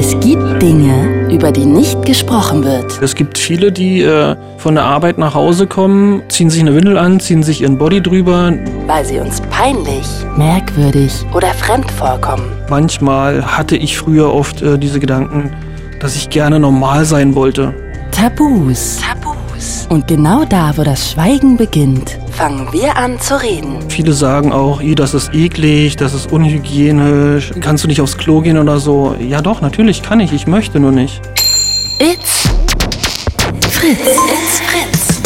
Es gibt Dinge, über die nicht gesprochen wird. Es gibt viele, die äh, von der Arbeit nach Hause kommen, ziehen sich eine Windel an, ziehen sich ihren Body drüber. Weil sie uns peinlich, merkwürdig oder fremd vorkommen. Manchmal hatte ich früher oft äh, diese Gedanken, dass ich gerne normal sein wollte. Tabus. Tabus. Und genau da, wo das Schweigen beginnt, fangen wir an zu reden. Viele sagen auch, "Ih, das ist eklig, das ist unhygienisch, kannst du nicht aufs Klo gehen oder so. Ja doch, natürlich kann ich, ich möchte nur nicht. It's Fritz. It's Fritz.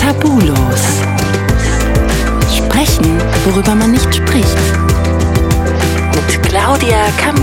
Tabulos. Sprechen, worüber man nicht spricht. Mit Claudia Kamit.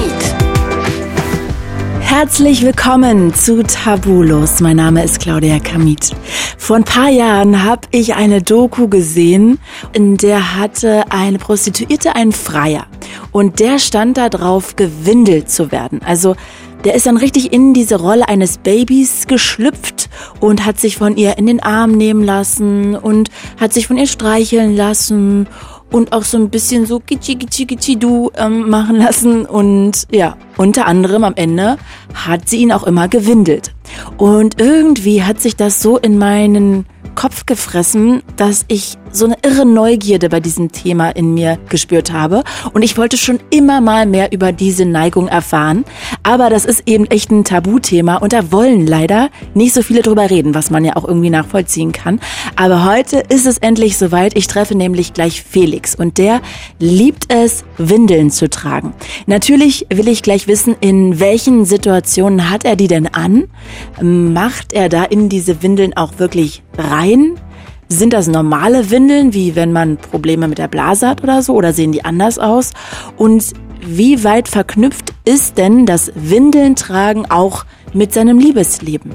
Herzlich willkommen zu Tabulos. Mein Name ist Claudia Kamit. Vor ein paar Jahren habe ich eine Doku gesehen, in der hatte eine Prostituierte einen Freier. Und der stand da drauf, gewindelt zu werden. Also der ist dann richtig in diese Rolle eines Babys geschlüpft und hat sich von ihr in den Arm nehmen lassen und hat sich von ihr streicheln lassen und auch so ein bisschen so gitschi gitschi gitschi du ähm, machen lassen und ja, unter anderem am Ende hat sie ihn auch immer gewindelt. Und irgendwie hat sich das so in meinen Kopf gefressen, dass ich so eine irre Neugierde bei diesem Thema in mir gespürt habe. Und ich wollte schon immer mal mehr über diese Neigung erfahren. Aber das ist eben echt ein Tabuthema und da wollen leider nicht so viele drüber reden, was man ja auch irgendwie nachvollziehen kann. Aber heute ist es endlich soweit. Ich treffe nämlich gleich Felix und der liebt es, Windeln zu tragen. Natürlich will ich gleich wissen, in welchen Situationen hat er die denn an? Macht er da in diese Windeln auch wirklich rein? Sind das normale Windeln, wie wenn man Probleme mit der Blase hat oder so, oder sehen die anders aus? Und wie weit verknüpft ist denn das Windeln tragen auch mit seinem Liebesleben?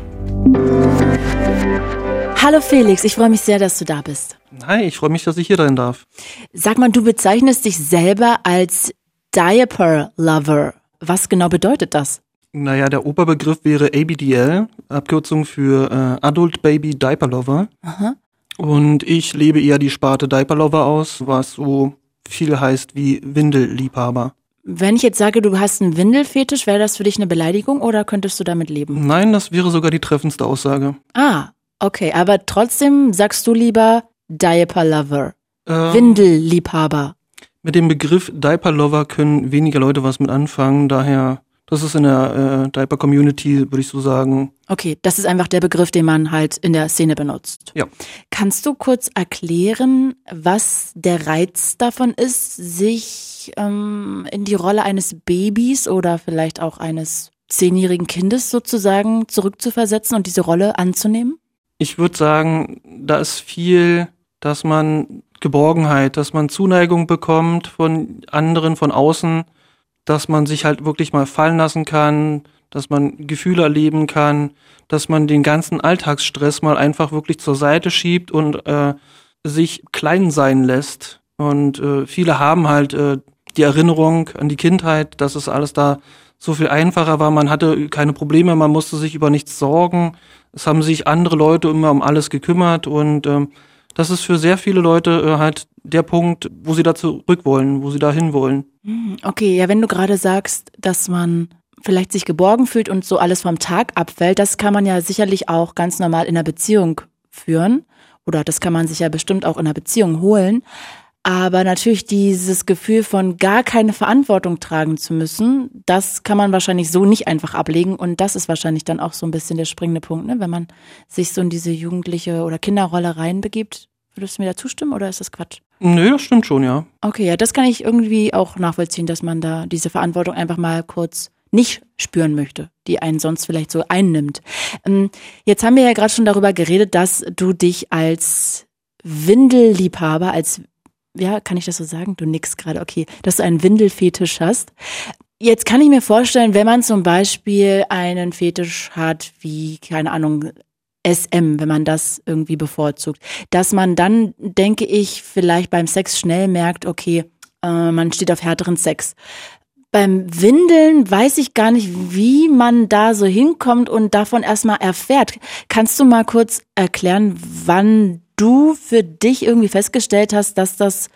Hallo Felix, ich freue mich sehr, dass du da bist. Hi, ich freue mich, dass ich hier sein darf. Sag mal, du bezeichnest dich selber als Diaper Lover. Was genau bedeutet das? Naja, der Oberbegriff wäre ABDL, Abkürzung für äh, Adult Baby Diaper Lover. Aha. Und ich lebe eher die Sparte Diaper Lover aus, was so viel heißt wie Windelliebhaber. Wenn ich jetzt sage, du hast einen Windelfetisch, wäre das für dich eine Beleidigung oder könntest du damit leben? Nein, das wäre sogar die treffendste Aussage. Ah, okay, aber trotzdem sagst du lieber Diaper Lover, Ähm, Windelliebhaber. Mit dem Begriff Diaper Lover können weniger Leute was mit anfangen, daher, das ist in der äh, Diaper Community, würde ich so sagen. Okay, das ist einfach der Begriff, den man halt in der Szene benutzt. Ja. Kannst du kurz erklären, was der Reiz davon ist, sich ähm, in die Rolle eines Babys oder vielleicht auch eines zehnjährigen Kindes sozusagen zurückzuversetzen und diese Rolle anzunehmen? Ich würde sagen, da ist viel, dass man Geborgenheit, dass man Zuneigung bekommt von anderen, von außen, dass man sich halt wirklich mal fallen lassen kann, dass man Gefühle erleben kann, dass man den ganzen Alltagsstress mal einfach wirklich zur Seite schiebt und äh, sich klein sein lässt. Und äh, viele haben halt äh, die Erinnerung an die Kindheit, dass es alles da so viel einfacher war. Man hatte keine Probleme, man musste sich über nichts sorgen. Es haben sich andere Leute immer um alles gekümmert und ähm, das ist für sehr viele Leute äh, halt der Punkt, wo sie da zurück wollen, wo sie da wollen. Hm, Okay, ja, wenn du gerade sagst, dass man vielleicht sich geborgen fühlt und so alles vom Tag abfällt, das kann man ja sicherlich auch ganz normal in einer Beziehung führen. Oder das kann man sich ja bestimmt auch in einer Beziehung holen. Aber natürlich dieses Gefühl von gar keine Verantwortung tragen zu müssen, das kann man wahrscheinlich so nicht einfach ablegen. Und das ist wahrscheinlich dann auch so ein bisschen der springende Punkt, ne? wenn man sich so in diese jugendliche oder Kinderrolle reinbegibt. Würdest du mir da zustimmen oder ist das Quatsch? Nö, das stimmt schon, ja. Okay, ja, das kann ich irgendwie auch nachvollziehen, dass man da diese Verantwortung einfach mal kurz nicht spüren möchte, die einen sonst vielleicht so einnimmt. Ähm, Jetzt haben wir ja gerade schon darüber geredet, dass du dich als Windelliebhaber, als, ja, kann ich das so sagen? Du nix gerade, okay, dass du einen Windelfetisch hast. Jetzt kann ich mir vorstellen, wenn man zum Beispiel einen Fetisch hat, wie, keine Ahnung, SM, wenn man das irgendwie bevorzugt, dass man dann, denke ich, vielleicht beim Sex schnell merkt, okay, äh, man steht auf härteren Sex. Beim Windeln weiß ich gar nicht, wie man da so hinkommt und davon erstmal erfährt. Kannst du mal kurz erklären, wann du für dich irgendwie festgestellt hast, dass das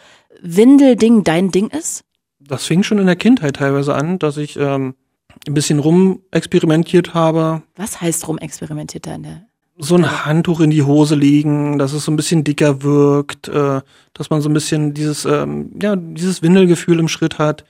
Windelding dein Ding ist? Das fing schon in der Kindheit teilweise an, dass ich ähm, ein bisschen rumexperimentiert habe. Was heißt rumexperimentiert da in der? So ein Handtuch in die Hose legen, dass es so ein bisschen dicker wirkt, äh, dass man so ein bisschen dieses, ähm, ja, dieses Windelgefühl im Schritt hat.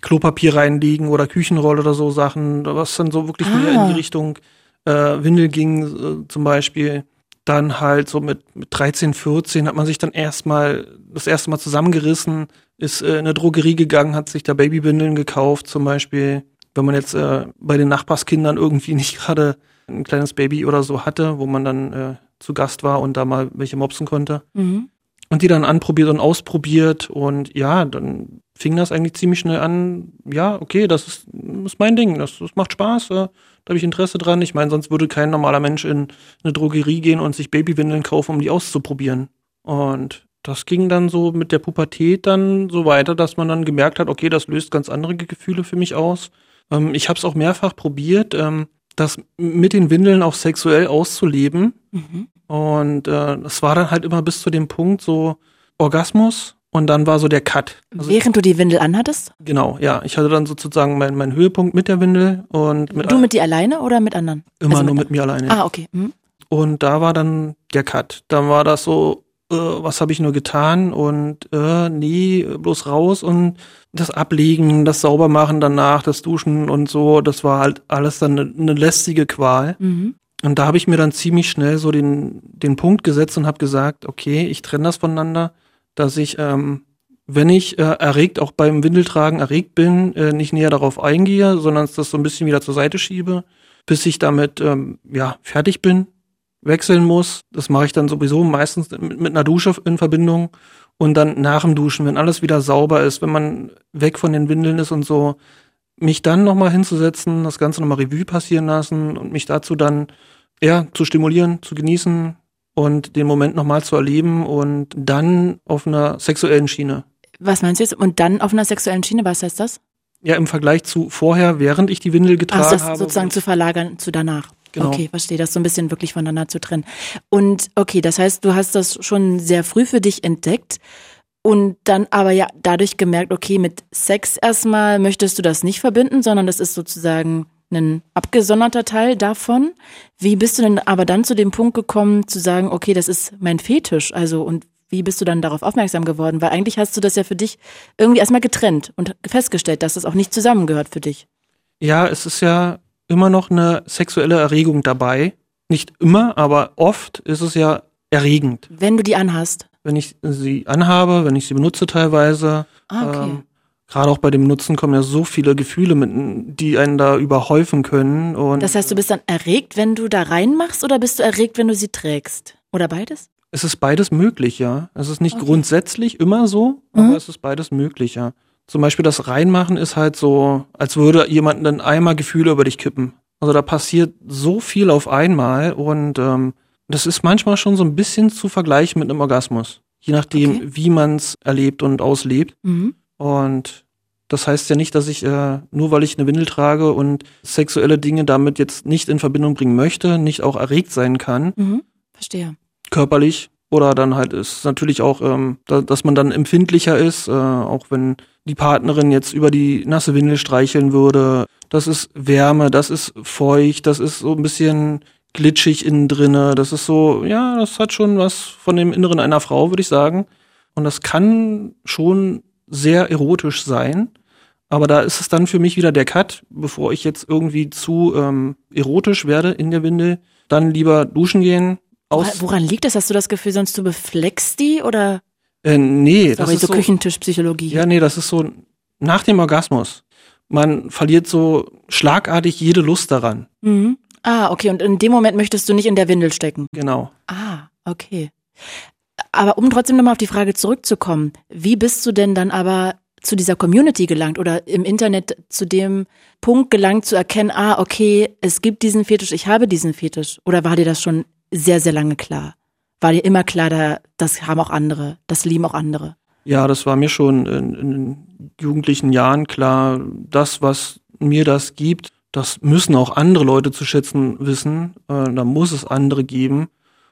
Klopapier reinlegen oder Küchenrolle oder so Sachen, was dann so wirklich ah. mehr in die Richtung äh, Windel ging, äh, zum Beispiel. Dann halt so mit, mit 13, 14 hat man sich dann erstmal das erste Mal zusammengerissen, ist äh, in eine Drogerie gegangen, hat sich da Babywindeln gekauft, zum Beispiel. Wenn man jetzt äh, bei den Nachbarskindern irgendwie nicht gerade ein kleines Baby oder so hatte, wo man dann äh, zu Gast war und da mal welche mopsen konnte. Mhm. Und die dann anprobiert und ausprobiert und ja, dann fing das eigentlich ziemlich schnell an, ja, okay, das ist, ist mein Ding, das, das macht Spaß, äh, da habe ich Interesse dran. Ich meine, sonst würde kein normaler Mensch in eine Drogerie gehen und sich Babywindeln kaufen, um die auszuprobieren. Und das ging dann so mit der Pubertät dann so weiter, dass man dann gemerkt hat, okay, das löst ganz andere Gefühle für mich aus. Ähm, ich habe es auch mehrfach probiert, ähm, das mit den Windeln auch sexuell auszuleben. Mhm. Und äh, es war dann halt immer bis zu dem Punkt so Orgasmus und dann war so der Cut. Also Während du die Windel anhattest? Genau, ja. Ich hatte dann sozusagen meinen mein Höhepunkt mit der Windel und mit Du mit dir alleine oder mit anderen? Immer also nur mit, mit mir alleine. Ah, okay. Mhm. Und da war dann der Cut. Dann war das so, äh, was habe ich nur getan und äh, nee, bloß raus und das Ablegen, das Saubermachen danach, das Duschen und so, das war halt alles dann eine, eine lästige Qual. Mhm. Und da habe ich mir dann ziemlich schnell so den, den Punkt gesetzt und habe gesagt, okay, ich trenne das voneinander dass ich, ähm, wenn ich äh, erregt, auch beim Windeltragen erregt bin, äh, nicht näher darauf eingehe, sondern das so ein bisschen wieder zur Seite schiebe, bis ich damit ähm, ja fertig bin, wechseln muss. Das mache ich dann sowieso meistens mit, mit einer Dusche in Verbindung und dann nach dem Duschen, wenn alles wieder sauber ist, wenn man weg von den Windeln ist und so, mich dann nochmal hinzusetzen, das Ganze nochmal Revue passieren lassen und mich dazu dann ja zu stimulieren, zu genießen, und den Moment nochmal zu erleben und dann auf einer sexuellen Schiene. Was meinst du jetzt? Und dann auf einer sexuellen Schiene, was heißt das? Ja, im Vergleich zu vorher, während ich die Windel getragen Ach, das habe. sozusagen zu verlagern zu danach. Genau. Okay, verstehe, das so ein bisschen wirklich voneinander zu trennen. Und okay, das heißt, du hast das schon sehr früh für dich entdeckt und dann aber ja dadurch gemerkt, okay, mit Sex erstmal möchtest du das nicht verbinden, sondern das ist sozusagen ein abgesonderter Teil davon. Wie bist du denn aber dann zu dem Punkt gekommen, zu sagen, okay, das ist mein Fetisch? Also, und wie bist du dann darauf aufmerksam geworden? Weil eigentlich hast du das ja für dich irgendwie erstmal getrennt und festgestellt, dass das auch nicht zusammengehört für dich. Ja, es ist ja immer noch eine sexuelle Erregung dabei. Nicht immer, aber oft ist es ja erregend. Wenn du die anhast. Wenn ich sie anhabe, wenn ich sie benutze teilweise. Ah, okay. Ähm, gerade auch bei dem Nutzen kommen ja so viele Gefühle mit, die einen da überhäufen können. Und das heißt, du bist dann erregt, wenn du da reinmachst, oder bist du erregt, wenn du sie trägst? Oder beides? Es ist beides möglich, ja. Es ist nicht okay. grundsätzlich immer so, aber mhm. es ist beides möglich, ja. Zum Beispiel das Reinmachen ist halt so, als würde jemand einen Eimer Gefühle über dich kippen. Also da passiert so viel auf einmal und ähm, das ist manchmal schon so ein bisschen zu vergleichen mit einem Orgasmus. Je nachdem, okay. wie man es erlebt und auslebt. Mhm. Und das heißt ja nicht, dass ich, äh, nur weil ich eine Windel trage und sexuelle Dinge damit jetzt nicht in Verbindung bringen möchte, nicht auch erregt sein kann. Mhm, verstehe. Körperlich. Oder dann halt ist natürlich auch, ähm, da, dass man dann empfindlicher ist, äh, auch wenn die Partnerin jetzt über die nasse Windel streicheln würde. Das ist Wärme, das ist feucht, das ist so ein bisschen glitschig innen drinne. Das ist so, ja, das hat schon was von dem Inneren einer Frau, würde ich sagen. Und das kann schon sehr erotisch sein. Aber da ist es dann für mich wieder der Cut, bevor ich jetzt irgendwie zu ähm, erotisch werde in der Windel, dann lieber duschen gehen. Aus Woran liegt das? Hast du das Gefühl, sonst du befleckst die oder? Äh, nee, Sorry, das ist so, so Küchentischpsychologie. Ja, nee, das ist so nach dem Orgasmus. Man verliert so schlagartig jede Lust daran. Mhm. Ah, okay. Und in dem Moment möchtest du nicht in der Windel stecken. Genau. Ah, okay. Aber um trotzdem nochmal auf die Frage zurückzukommen, wie bist du denn dann aber zu dieser Community gelangt oder im Internet zu dem Punkt gelangt zu erkennen, ah, okay, es gibt diesen Fetisch, ich habe diesen Fetisch? Oder war dir das schon sehr, sehr lange klar? War dir immer klar, da, das haben auch andere, das lieben auch andere? Ja, das war mir schon in, in jugendlichen Jahren klar. Das, was mir das gibt, das müssen auch andere Leute zu schätzen wissen. Äh, da muss es andere geben.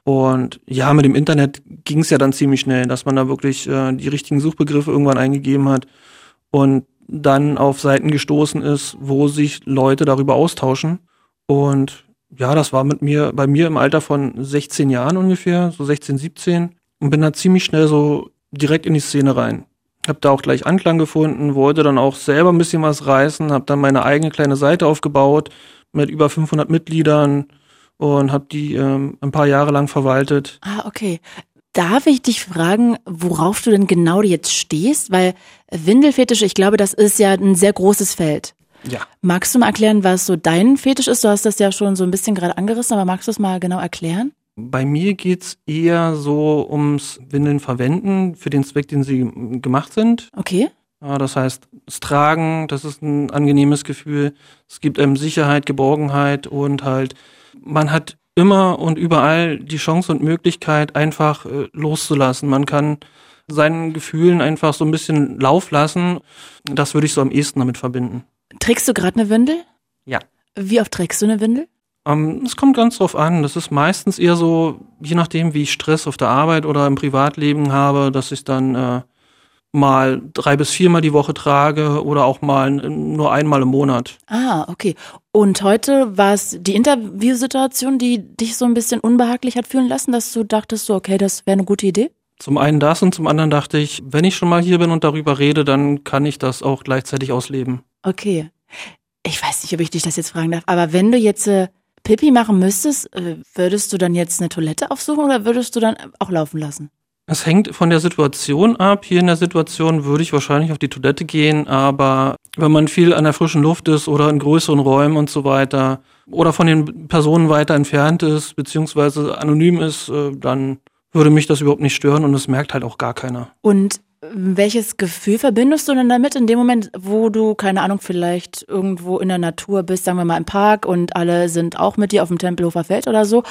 Und ja, mit dem Internet ging es ja dann ziemlich schnell, dass man da wirklich äh, die richtigen Suchbegriffe irgendwann eingegeben hat. Und dann auf Seiten gestoßen ist, wo sich Leute darüber austauschen. Und ja, das war mit mir, bei mir im Alter von 16 Jahren ungefähr, so 16, 17 und bin da ziemlich schnell so direkt in die Szene rein. Hab da auch gleich Anklang gefunden, wollte dann auch selber ein bisschen was reißen, hab dann meine eigene kleine Seite aufgebaut mit über 500 Mitgliedern und hab die ähm, ein paar Jahre lang verwaltet. Ah, okay. Darf ich dich fragen, worauf du denn genau jetzt stehst? Weil Windelfetisch, ich glaube, das ist ja ein sehr großes Feld. Ja. Magst du mal erklären, was so dein Fetisch ist? Du hast das ja schon so ein bisschen gerade angerissen, aber magst du es mal genau erklären? Bei mir geht's eher so ums Windeln verwenden für den Zweck, den sie gemacht sind. Okay. Das heißt, das Tragen, das ist ein angenehmes Gefühl. Es gibt einem Sicherheit, Geborgenheit und halt, man hat immer und überall die Chance und Möglichkeit, einfach äh, loszulassen. Man kann seinen Gefühlen einfach so ein bisschen Lauf lassen. Das würde ich so am ehesten damit verbinden. Trägst du gerade eine Windel? Ja. Wie oft trägst du eine Windel? Ähm, es kommt ganz drauf an. Das ist meistens eher so, je nachdem, wie ich Stress auf der Arbeit oder im Privatleben habe, dass ich dann äh, mal drei bis viermal die Woche trage oder auch mal nur einmal im Monat. Ah, okay. Und heute war es die Interviewsituation, die dich so ein bisschen unbehaglich hat fühlen lassen, dass du dachtest so, okay, das wäre eine gute Idee? Zum einen das und zum anderen dachte ich, wenn ich schon mal hier bin und darüber rede, dann kann ich das auch gleichzeitig ausleben. Okay. Ich weiß nicht, ob ich dich das jetzt fragen darf, aber wenn du jetzt äh, Pipi machen müsstest, äh, würdest du dann jetzt eine Toilette aufsuchen oder würdest du dann auch laufen lassen? Es hängt von der Situation ab. Hier in der Situation würde ich wahrscheinlich auf die Toilette gehen, aber wenn man viel an der frischen Luft ist oder in größeren Räumen und so weiter oder von den Personen weiter entfernt ist, beziehungsweise anonym ist, äh, dann würde mich das überhaupt nicht stören und es merkt halt auch gar keiner. Und welches Gefühl verbindest du denn damit in dem Moment, wo du, keine Ahnung, vielleicht irgendwo in der Natur bist, sagen wir mal im Park und alle sind auch mit dir auf dem Tempelhofer Feld oder so?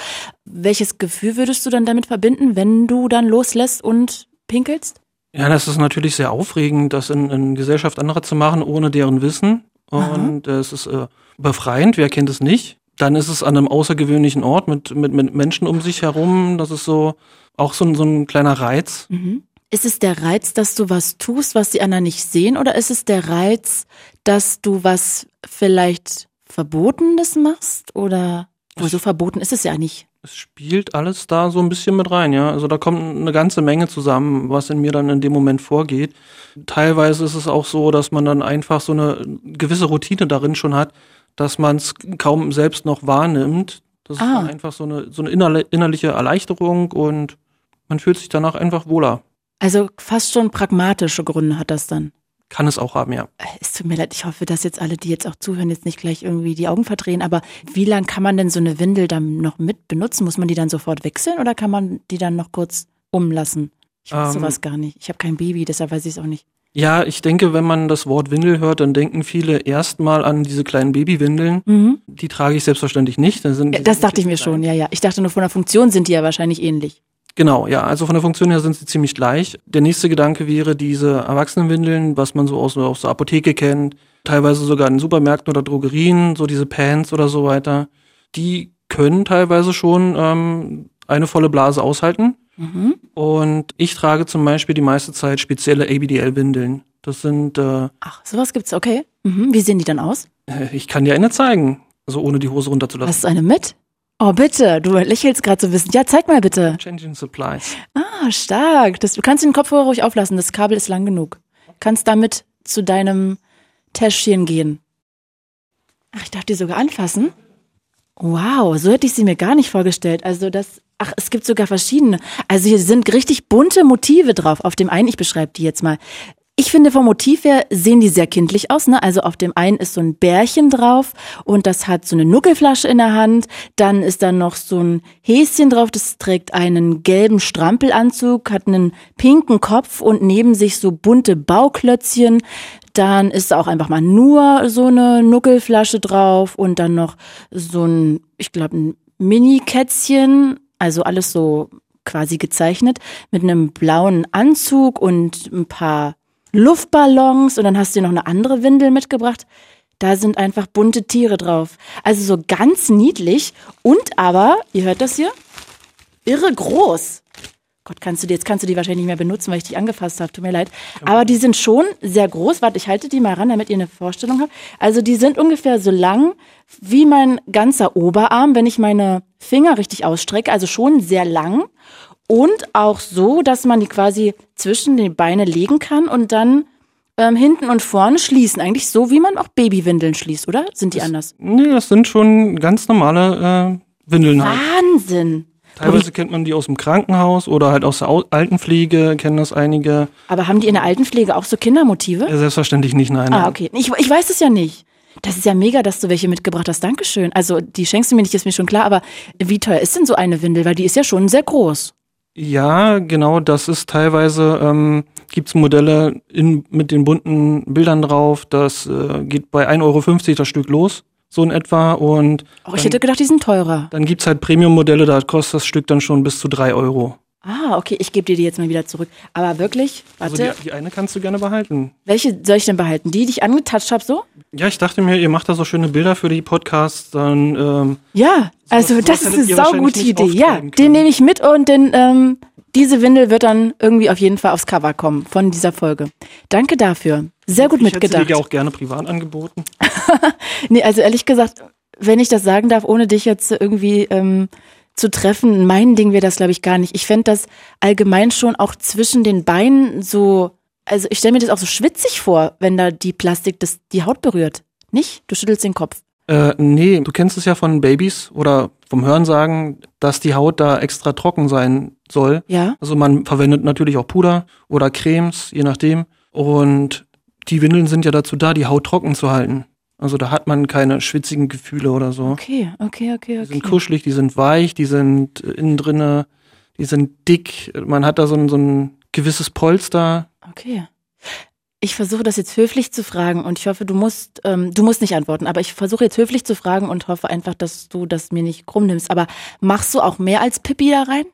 Welches Gefühl würdest du dann damit verbinden, wenn du dann loslässt und pinkelst? Ja, das ist natürlich sehr aufregend, das in, in Gesellschaft anderer zu machen, ohne deren Wissen. Und Aha. es ist äh, befreiend, wer kennt es nicht? Dann ist es an einem außergewöhnlichen Ort mit, mit, mit Menschen um sich herum. Das ist so auch so, so ein kleiner Reiz. Mhm. Ist es der Reiz, dass du was tust, was die anderen nicht sehen, oder ist es der Reiz, dass du was vielleicht Verbotenes machst? Oder wo so verboten ist es ja nicht. Es spielt alles da so ein bisschen mit rein, ja. Also da kommt eine ganze Menge zusammen, was in mir dann in dem Moment vorgeht. Teilweise ist es auch so, dass man dann einfach so eine gewisse Routine darin schon hat, dass man es kaum selbst noch wahrnimmt. Das ah. ist einfach so eine, so eine innerliche Erleichterung und man fühlt sich danach einfach wohler. Also fast schon pragmatische Gründe hat das dann. Kann es auch haben, ja. Äh, es tut mir leid, ich hoffe, dass jetzt alle, die jetzt auch zuhören, jetzt nicht gleich irgendwie die Augen verdrehen. Aber wie lange kann man denn so eine Windel dann noch mit benutzen? Muss man die dann sofort wechseln oder kann man die dann noch kurz umlassen? Ich weiß ähm, sowas gar nicht. Ich habe kein Baby, deshalb weiß ich es auch nicht. Ja, ich denke, wenn man das Wort Windel hört, dann denken viele erstmal an diese kleinen Babywindeln. Mhm. Die trage ich selbstverständlich nicht. Das, ja, das dachte ich mir schon, ja, ja. Ich dachte nur von der Funktion sind die ja wahrscheinlich ähnlich. Genau, ja, also von der Funktion her sind sie ziemlich gleich. Der nächste Gedanke wäre diese Erwachsenenwindeln, was man so aus, aus der Apotheke kennt, teilweise sogar in Supermärkten oder Drogerien, so diese Pants oder so weiter. Die können teilweise schon ähm, eine volle Blase aushalten. Mhm. Und ich trage zum Beispiel die meiste Zeit spezielle ABDL-Windeln. Das sind. Äh, Ach, sowas gibt's, okay. Mhm. Wie sehen die dann aus? Ich kann dir eine zeigen, so ohne die Hose runterzulassen. Hast du eine mit? Oh, bitte, du lächelst gerade so ein bisschen. Ja, zeig mal bitte. Changing Supplies. Ah, stark. Das, du kannst den Kopfhörer ruhig auflassen, das Kabel ist lang genug. Kannst damit zu deinem Täschchen gehen. Ach, ich darf die sogar anfassen. Wow, so hätte ich sie mir gar nicht vorgestellt. Also das, ach, es gibt sogar verschiedene. Also hier sind richtig bunte Motive drauf. Auf dem einen, ich beschreibe die jetzt mal. Ich finde vom Motiv her sehen die sehr kindlich aus. Ne? Also auf dem einen ist so ein Bärchen drauf und das hat so eine Nuckelflasche in der Hand. Dann ist da noch so ein Häschen drauf, das trägt einen gelben Strampelanzug, hat einen pinken Kopf und neben sich so bunte Bauklötzchen. Dann ist auch einfach mal nur so eine Nuckelflasche drauf und dann noch so ein, ich glaube, ein Mini-Kätzchen. Also alles so quasi gezeichnet mit einem blauen Anzug und ein paar Luftballons und dann hast du dir noch eine andere Windel mitgebracht. Da sind einfach bunte Tiere drauf. Also so ganz niedlich und aber, ihr hört das hier, irre groß. Gott, kannst du die, jetzt kannst du die wahrscheinlich nicht mehr benutzen, weil ich dich angefasst habe, tut mir leid. Aber die sind schon sehr groß. Warte, ich halte die mal ran, damit ihr eine Vorstellung habt. Also die sind ungefähr so lang wie mein ganzer Oberarm, wenn ich meine Finger richtig ausstrecke. Also schon sehr lang. Und auch so, dass man die quasi zwischen die Beine legen kann und dann ähm, hinten und vorne schließen. Eigentlich so, wie man auch Babywindeln schließt, oder? Sind die das, anders? Nee, das sind schon ganz normale äh, Windeln. Halt. Wahnsinn! Teilweise kennt man die aus dem Krankenhaus oder halt aus der Altenpflege, kennen das einige. Aber haben die in der Altenpflege auch so Kindermotive? Ja, selbstverständlich nicht, nein. Ah, okay. Ich, ich weiß es ja nicht. Das ist ja mega, dass du welche mitgebracht hast. Dankeschön. Also, die schenkst du mir nicht, ist mir schon klar, aber wie teuer ist denn so eine Windel? Weil die ist ja schon sehr groß. Ja, genau, das ist teilweise, ähm, gibt Modelle in, mit den bunten Bildern drauf, das äh, geht bei 1,50 Euro das Stück los so in etwa. Und oh, ich hätte gedacht, die sind teurer. Dann gibt's halt Premium-Modelle, da kostet das Stück dann schon bis zu drei Euro. Ah, okay, ich gebe dir die jetzt mal wieder zurück. Aber wirklich, also warte. Also die, die, eine kannst du gerne behalten. Welche soll ich denn behalten? Die, die ich angetatscht habe, so? Ja, ich dachte mir, ihr macht da so schöne Bilder für die Podcasts, dann. Ähm, ja, also das ist eine saugute Idee. Ja, können. den nehme ich mit und den, ähm, diese Windel wird dann irgendwie auf jeden Fall aufs Cover kommen von dieser Folge. Danke dafür. Sehr gut ich mitgedacht. Ich hätte dir auch gerne privat angeboten. nee, also ehrlich gesagt, wenn ich das sagen darf, ohne dich jetzt irgendwie ähm, zu treffen, mein Ding wäre das, glaube ich, gar nicht. Ich fände das allgemein schon auch zwischen den Beinen so, also ich stelle mir das auch so schwitzig vor, wenn da die Plastik das, die Haut berührt. Nicht? Du schüttelst den Kopf. Äh, nee, du kennst es ja von Babys oder vom Hörensagen, dass die Haut da extra trocken sein soll. Ja. Also man verwendet natürlich auch Puder oder Cremes, je nachdem. Und die Windeln sind ja dazu da, die Haut trocken zu halten. Also da hat man keine schwitzigen Gefühle oder so. Okay, okay, okay, okay. Die sind kuschelig, die sind weich, die sind innen drinne, die sind dick. Man hat da so ein, so ein gewisses Polster. Okay. Ich versuche das jetzt höflich zu fragen und ich hoffe, du musst, ähm, du musst nicht antworten, aber ich versuche jetzt höflich zu fragen und hoffe einfach, dass du das mir nicht krumm nimmst. Aber machst du auch mehr als Pippi da rein?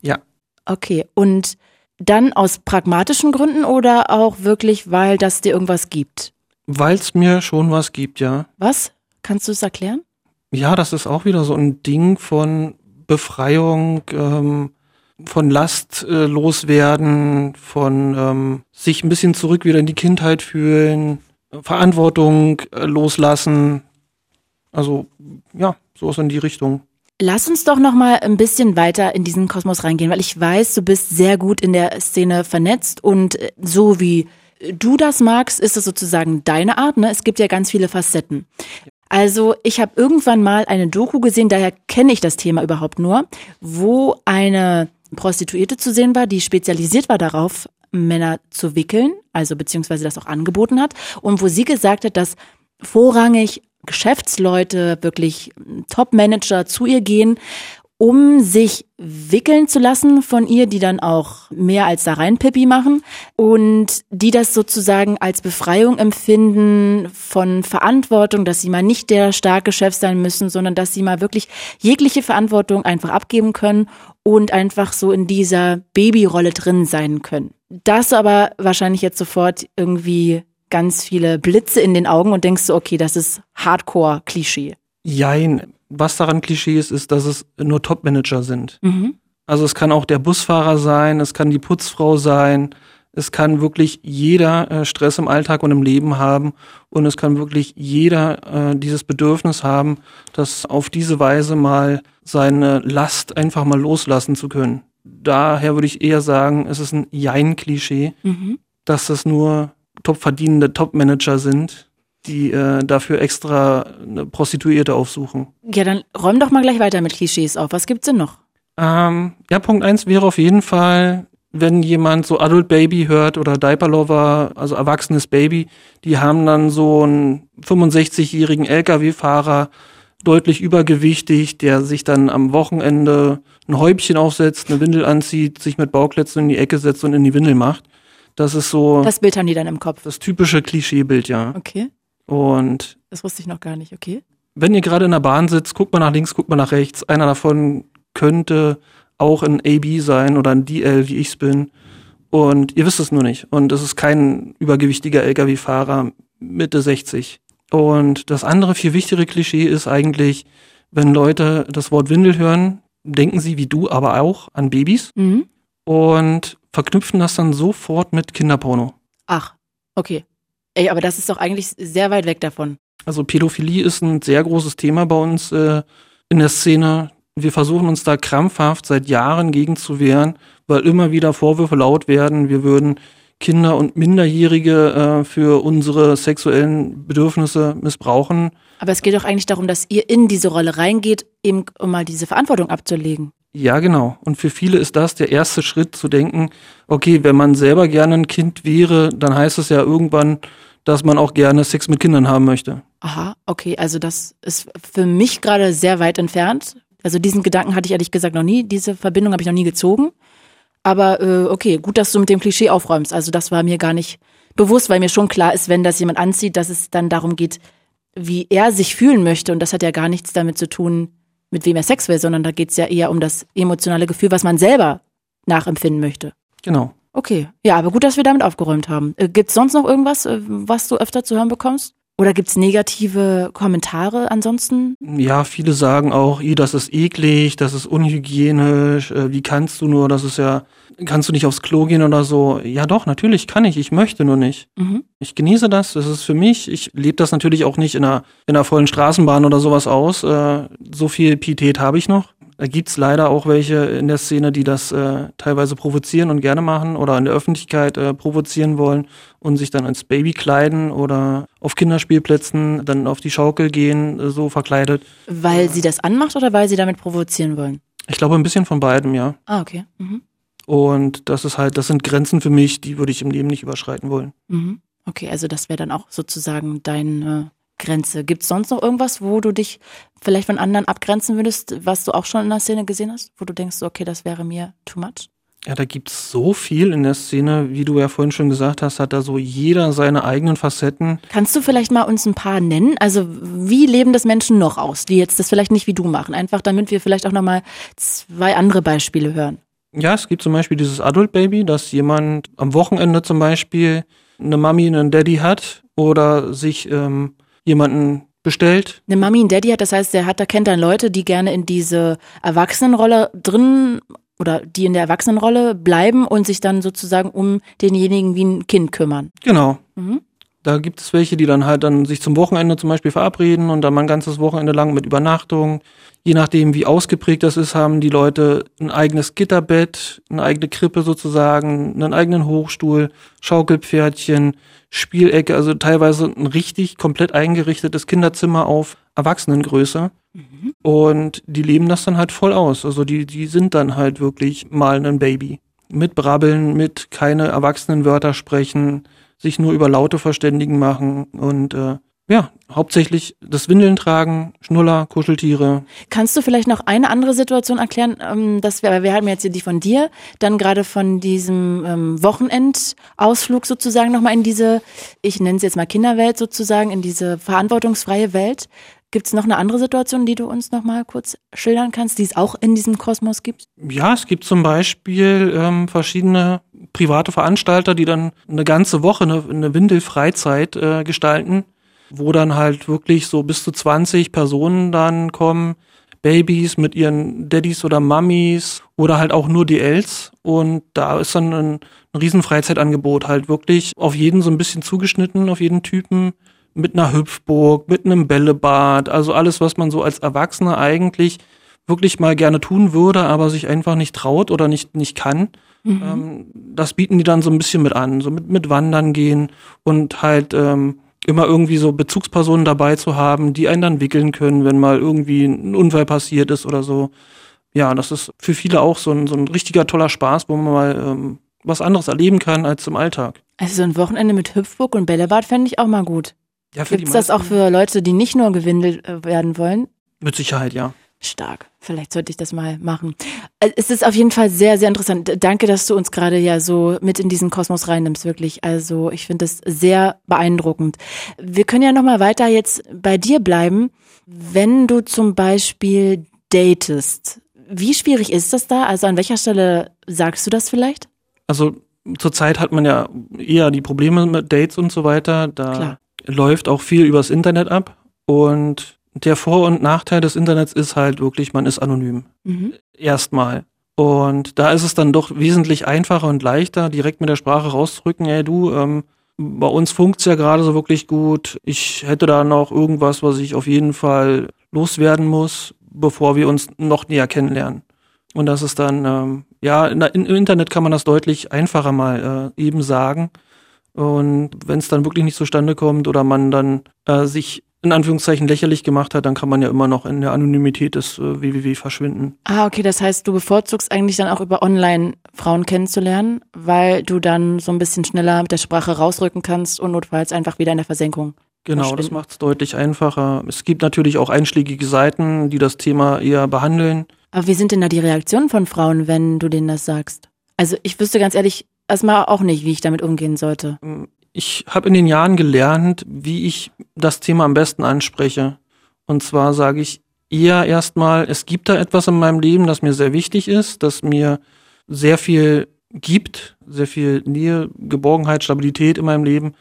Ja. Okay. Und dann aus pragmatischen Gründen oder auch wirklich, weil das dir irgendwas gibt? Weil es mir schon was gibt, ja. Was? Kannst du es erklären? Ja, das ist auch wieder so ein Ding von Befreiung, ähm, von Last äh, loswerden, von ähm, sich ein bisschen zurück wieder in die Kindheit fühlen, Verantwortung äh, loslassen. Also ja, sowas in die Richtung. Lass uns doch noch mal ein bisschen weiter in diesen Kosmos reingehen, weil ich weiß, du bist sehr gut in der Szene vernetzt und äh, so wie du das magst, ist es sozusagen deine Art. Ne? Es gibt ja ganz viele Facetten. Also ich habe irgendwann mal eine Doku gesehen, daher kenne ich das Thema überhaupt nur, wo eine Prostituierte zu sehen war, die spezialisiert war darauf, Männer zu wickeln, also beziehungsweise das auch angeboten hat und wo sie gesagt hat, dass vorrangig Geschäftsleute, wirklich Top-Manager zu ihr gehen, um sich wickeln zu lassen von ihr, die dann auch mehr als da rein Pippi machen und die das sozusagen als Befreiung empfinden von Verantwortung, dass sie mal nicht der starke Chef sein müssen, sondern dass sie mal wirklich jegliche Verantwortung einfach abgeben können und einfach so in dieser Babyrolle drin sein können. Das aber wahrscheinlich jetzt sofort irgendwie ganz viele Blitze in den Augen und denkst du, okay, das ist Hardcore-Klischee. Jein. Was daran Klischee ist, ist, dass es nur Top-Manager sind. Mhm. Also es kann auch der Busfahrer sein, es kann die Putzfrau sein, es kann wirklich jeder äh, Stress im Alltag und im Leben haben und es kann wirklich jeder äh, dieses Bedürfnis haben, das auf diese Weise mal seine Last einfach mal loslassen zu können. Daher würde ich eher sagen, es ist ein Jein-Klischee, mhm. dass es nur top verdienende Top-Manager sind, die äh, dafür extra eine Prostituierte aufsuchen. Ja, dann räum doch mal gleich weiter mit Klischees auf. Was gibt's denn noch? Ähm, ja, Punkt eins wäre auf jeden Fall, wenn jemand so Adult Baby hört oder Diaper Lover, also erwachsenes Baby, die haben dann so einen 65-jährigen LKW-Fahrer, deutlich übergewichtig, der sich dann am Wochenende ein Häubchen aufsetzt, eine Windel anzieht, sich mit Bauklötzen in die Ecke setzt und in die Windel macht. Das ist so. Das Bild haben die dann im Kopf. Das typische Klischeebild, ja. Okay. Und. Das wusste ich noch gar nicht, okay. Wenn ihr gerade in der Bahn sitzt, guckt mal nach links, guckt mal nach rechts. Einer davon könnte auch ein AB sein oder ein DL, wie ich's bin. Und ihr wisst es nur nicht. Und es ist kein übergewichtiger LKW-Fahrer Mitte 60. Und das andere viel wichtigere Klischee ist eigentlich, wenn Leute das Wort Windel hören, denken sie wie du aber auch an Babys. Mhm. und verknüpfen das dann sofort mit Kinderporno. Ach, okay. Ey, aber das ist doch eigentlich sehr weit weg davon. Also Pädophilie ist ein sehr großes Thema bei uns äh, in der Szene. Wir versuchen uns da krampfhaft seit Jahren gegen zu wehren, weil immer wieder Vorwürfe laut werden, wir würden Kinder und Minderjährige äh, für unsere sexuellen Bedürfnisse missbrauchen. Aber es geht doch eigentlich darum, dass ihr in diese Rolle reingeht, eben um mal diese Verantwortung abzulegen. Ja, genau. Und für viele ist das der erste Schritt zu denken, okay, wenn man selber gerne ein Kind wäre, dann heißt es ja irgendwann, dass man auch gerne Sex mit Kindern haben möchte. Aha, okay, also das ist für mich gerade sehr weit entfernt. Also diesen Gedanken hatte ich ehrlich gesagt noch nie, diese Verbindung habe ich noch nie gezogen. Aber äh, okay, gut, dass du mit dem Klischee aufräumst. Also das war mir gar nicht bewusst, weil mir schon klar ist, wenn das jemand anzieht, dass es dann darum geht, wie er sich fühlen möchte. Und das hat ja gar nichts damit zu tun, mit wem er Sex will, sondern da geht es ja eher um das emotionale Gefühl, was man selber nachempfinden möchte. Genau. Okay, ja, aber gut, dass wir damit aufgeräumt haben. Äh, Gibt es sonst noch irgendwas, äh, was du öfter zu hören bekommst? Oder gibt's negative Kommentare ansonsten? Ja, viele sagen auch, "Ih, das ist eklig, das ist unhygienisch, äh, wie kannst du nur, das ist ja, kannst du nicht aufs Klo gehen oder so. Ja doch, natürlich kann ich, ich möchte nur nicht. Mhm. Ich genieße das, das ist für mich. Ich lebe das natürlich auch nicht in einer, in einer vollen Straßenbahn oder sowas aus. Äh, so viel Pietät habe ich noch. Da gibt's leider auch welche in der Szene, die das äh, teilweise provozieren und gerne machen oder in der Öffentlichkeit äh, provozieren wollen und sich dann als Baby kleiden oder auf Kinderspielplätzen dann auf die Schaukel gehen, äh, so verkleidet. Weil sie das anmacht oder weil sie damit provozieren wollen? Ich glaube ein bisschen von beidem, ja. Ah, okay. Mhm. Und das ist halt, das sind Grenzen für mich, die würde ich im Leben nicht überschreiten wollen. Mhm. Okay, also das wäre dann auch sozusagen deine Grenze. Gibt es sonst noch irgendwas, wo du dich vielleicht von anderen abgrenzen würdest, was du auch schon in der Szene gesehen hast, wo du denkst, okay, das wäre mir too much? Ja, da gibt's so viel in der Szene, wie du ja vorhin schon gesagt hast, hat da so jeder seine eigenen Facetten. Kannst du vielleicht mal uns ein paar nennen? Also wie leben das Menschen noch aus, die jetzt das vielleicht nicht wie du machen? Einfach damit wir vielleicht auch nochmal zwei andere Beispiele hören. Ja, es gibt zum Beispiel dieses Adult Baby, dass jemand am Wochenende zum Beispiel eine Mami und einen Daddy hat oder sich ähm, jemanden bestellt. Eine Mami und Daddy hat, das heißt, der hat, da kennt dann Leute, die gerne in diese Erwachsenenrolle drin oder die in der Erwachsenenrolle bleiben und sich dann sozusagen um denjenigen wie ein Kind kümmern. Genau. Mhm. Da gibt es welche, die dann halt dann sich zum Wochenende zum Beispiel verabreden und dann mal ein ganzes Wochenende lang mit Übernachtung. Je nachdem, wie ausgeprägt das ist, haben die Leute ein eigenes Gitterbett, eine eigene Krippe sozusagen, einen eigenen Hochstuhl, Schaukelpferdchen, Spielecke, also teilweise ein richtig komplett eingerichtetes Kinderzimmer auf Erwachsenengröße. Mhm. Und die leben das dann halt voll aus. Also die, die sind dann halt wirklich mal ein Baby. Mit Brabbeln, mit keine erwachsenen Wörter sprechen, sich nur über Laute verständigen machen und äh, ja, hauptsächlich das Windeln tragen, Schnuller, Kuscheltiere. Kannst du vielleicht noch eine andere Situation erklären, ähm, dass wir, wir haben jetzt hier die von dir, dann gerade von diesem ähm, Wochenendausflug sozusagen nochmal in diese, ich nenne es jetzt mal Kinderwelt sozusagen, in diese verantwortungsfreie Welt. Gibt es noch eine andere Situation, die du uns nochmal kurz schildern kannst, die es auch in diesem Kosmos gibt? Ja, es gibt zum Beispiel ähm, verschiedene private Veranstalter, die dann eine ganze Woche eine, eine Windelfreizeit äh, gestalten, wo dann halt wirklich so bis zu 20 Personen dann kommen, Babys mit ihren Daddys oder Mummies oder halt auch nur DLs und da ist dann ein, ein riesen Freizeitangebot halt wirklich auf jeden so ein bisschen zugeschnitten, auf jeden Typen. Mit einer Hüpfburg, mit einem Bällebad, also alles, was man so als Erwachsener eigentlich wirklich mal gerne tun würde, aber sich einfach nicht traut oder nicht, nicht kann. Mhm. Ähm, das bieten die dann so ein bisschen mit an, so mit, mit Wandern gehen und halt ähm, immer irgendwie so Bezugspersonen dabei zu haben, die einen dann wickeln können, wenn mal irgendwie ein Unfall passiert ist oder so. Ja, das ist für viele auch so ein, so ein richtiger toller Spaß, wo man mal ähm, was anderes erleben kann als im Alltag. Also so ein Wochenende mit Hüpfburg und Bällebad fände ich auch mal gut. Ja, Gibt es das auch für Leute, die nicht nur gewindelt äh, werden wollen? Mit Sicherheit, ja. Stark. Vielleicht sollte ich das mal machen. Äh, Es ist auf jeden Fall sehr, sehr interessant. Danke, dass du uns gerade ja so mit in diesen Kosmos reinnimmst, wirklich. Also ich finde es sehr beeindruckend. Wir können ja nochmal weiter jetzt bei dir bleiben. Wenn du zum Beispiel datest, wie schwierig ist das da? Also an welcher Stelle sagst du das vielleicht? Also zurzeit hat man ja eher die Probleme mit Dates und so weiter. Da Klar. läuft auch viel übers Internet ab. Und der Vor- und Nachteil des Internets ist halt wirklich, man ist anonym. Mhm. Erstmal. Und da ist es dann doch wesentlich einfacher und leichter, direkt mit der Sprache rauszurücken, ey du, ähm, bei uns funkt's ja gerade so wirklich gut. Ich hätte da noch irgendwas, was ich auf jeden Fall loswerden muss, bevor wir uns noch näher kennenlernen. Und das ist dann, ähm, ja, in, im Internet kann man das deutlich einfacher mal äh, eben sagen. Und wenn es dann wirklich nicht zustande kommt oder man dann äh, sich in Anführungszeichen lächerlich gemacht hat, dann kann man ja immer noch in der Anonymität des äh, WWW verschwinden. Ah, okay, das heißt, du bevorzugst eigentlich dann auch über online Frauen kennenzulernen, weil du dann so ein bisschen schneller mit der Sprache rausrücken kannst und notfalls einfach wieder in der Versenkung. Genau, das macht es deutlich einfacher. Es gibt natürlich auch einschlägige Seiten, die das Thema eher behandeln. Aber wie sind denn da die Reaktionen von Frauen, wenn du denen das sagst? Also ich wüsste ganz ehrlich erstmal auch nicht, wie ich damit umgehen sollte. Ich habe in den Jahren gelernt, wie ich das Thema am besten anspreche. Und zwar sage ich eher erstmal, es gibt da etwas in meinem Leben, das mir sehr wichtig ist, das mir sehr viel gibt, sehr viel Nähe, Geborgenheit, Stabilität in meinem Leben.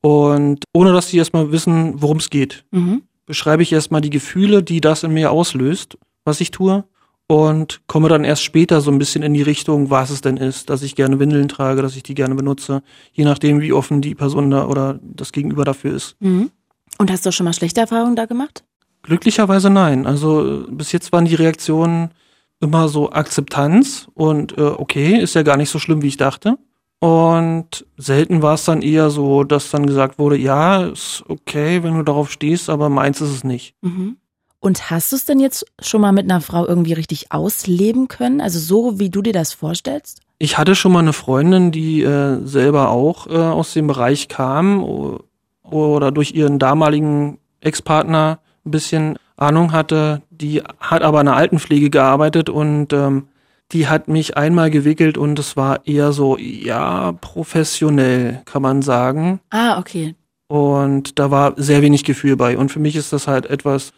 Und ohne dass sie erstmal wissen, worum es geht, mhm. beschreibe ich erstmal die Gefühle, die das in mir auslöst, was ich tue und komme dann erst später so ein bisschen in die Richtung, was es denn ist, dass ich gerne Windeln trage, dass ich die gerne benutze, je nachdem, wie offen die Person da oder das Gegenüber dafür ist. Mhm. Und hast du schon mal schlechte Erfahrungen da gemacht? Glücklicherweise nein. Also bis jetzt waren die Reaktionen immer so Akzeptanz und äh, okay, ist ja gar nicht so schlimm, wie ich dachte. Und selten war es dann eher so, dass dann gesagt wurde, ja, ist okay, wenn du darauf stehst, aber meins ist es nicht. Mhm. Und hast du es denn jetzt schon mal mit einer Frau irgendwie richtig ausleben können? Also so, wie du dir das vorstellst? Ich hatte schon mal eine Freundin, die äh, selber auch äh, aus dem Bereich kam oder durch ihren damaligen Ex-Partner ein bisschen Ahnung hatte. Die hat aber in der Altenpflege gearbeitet und ähm, die hat mich einmal gewickelt und es war eher so, ja, professionell, kann man sagen. Ah, okay. Und da war sehr wenig Gefühl bei. Und für mich ist das halt etwas,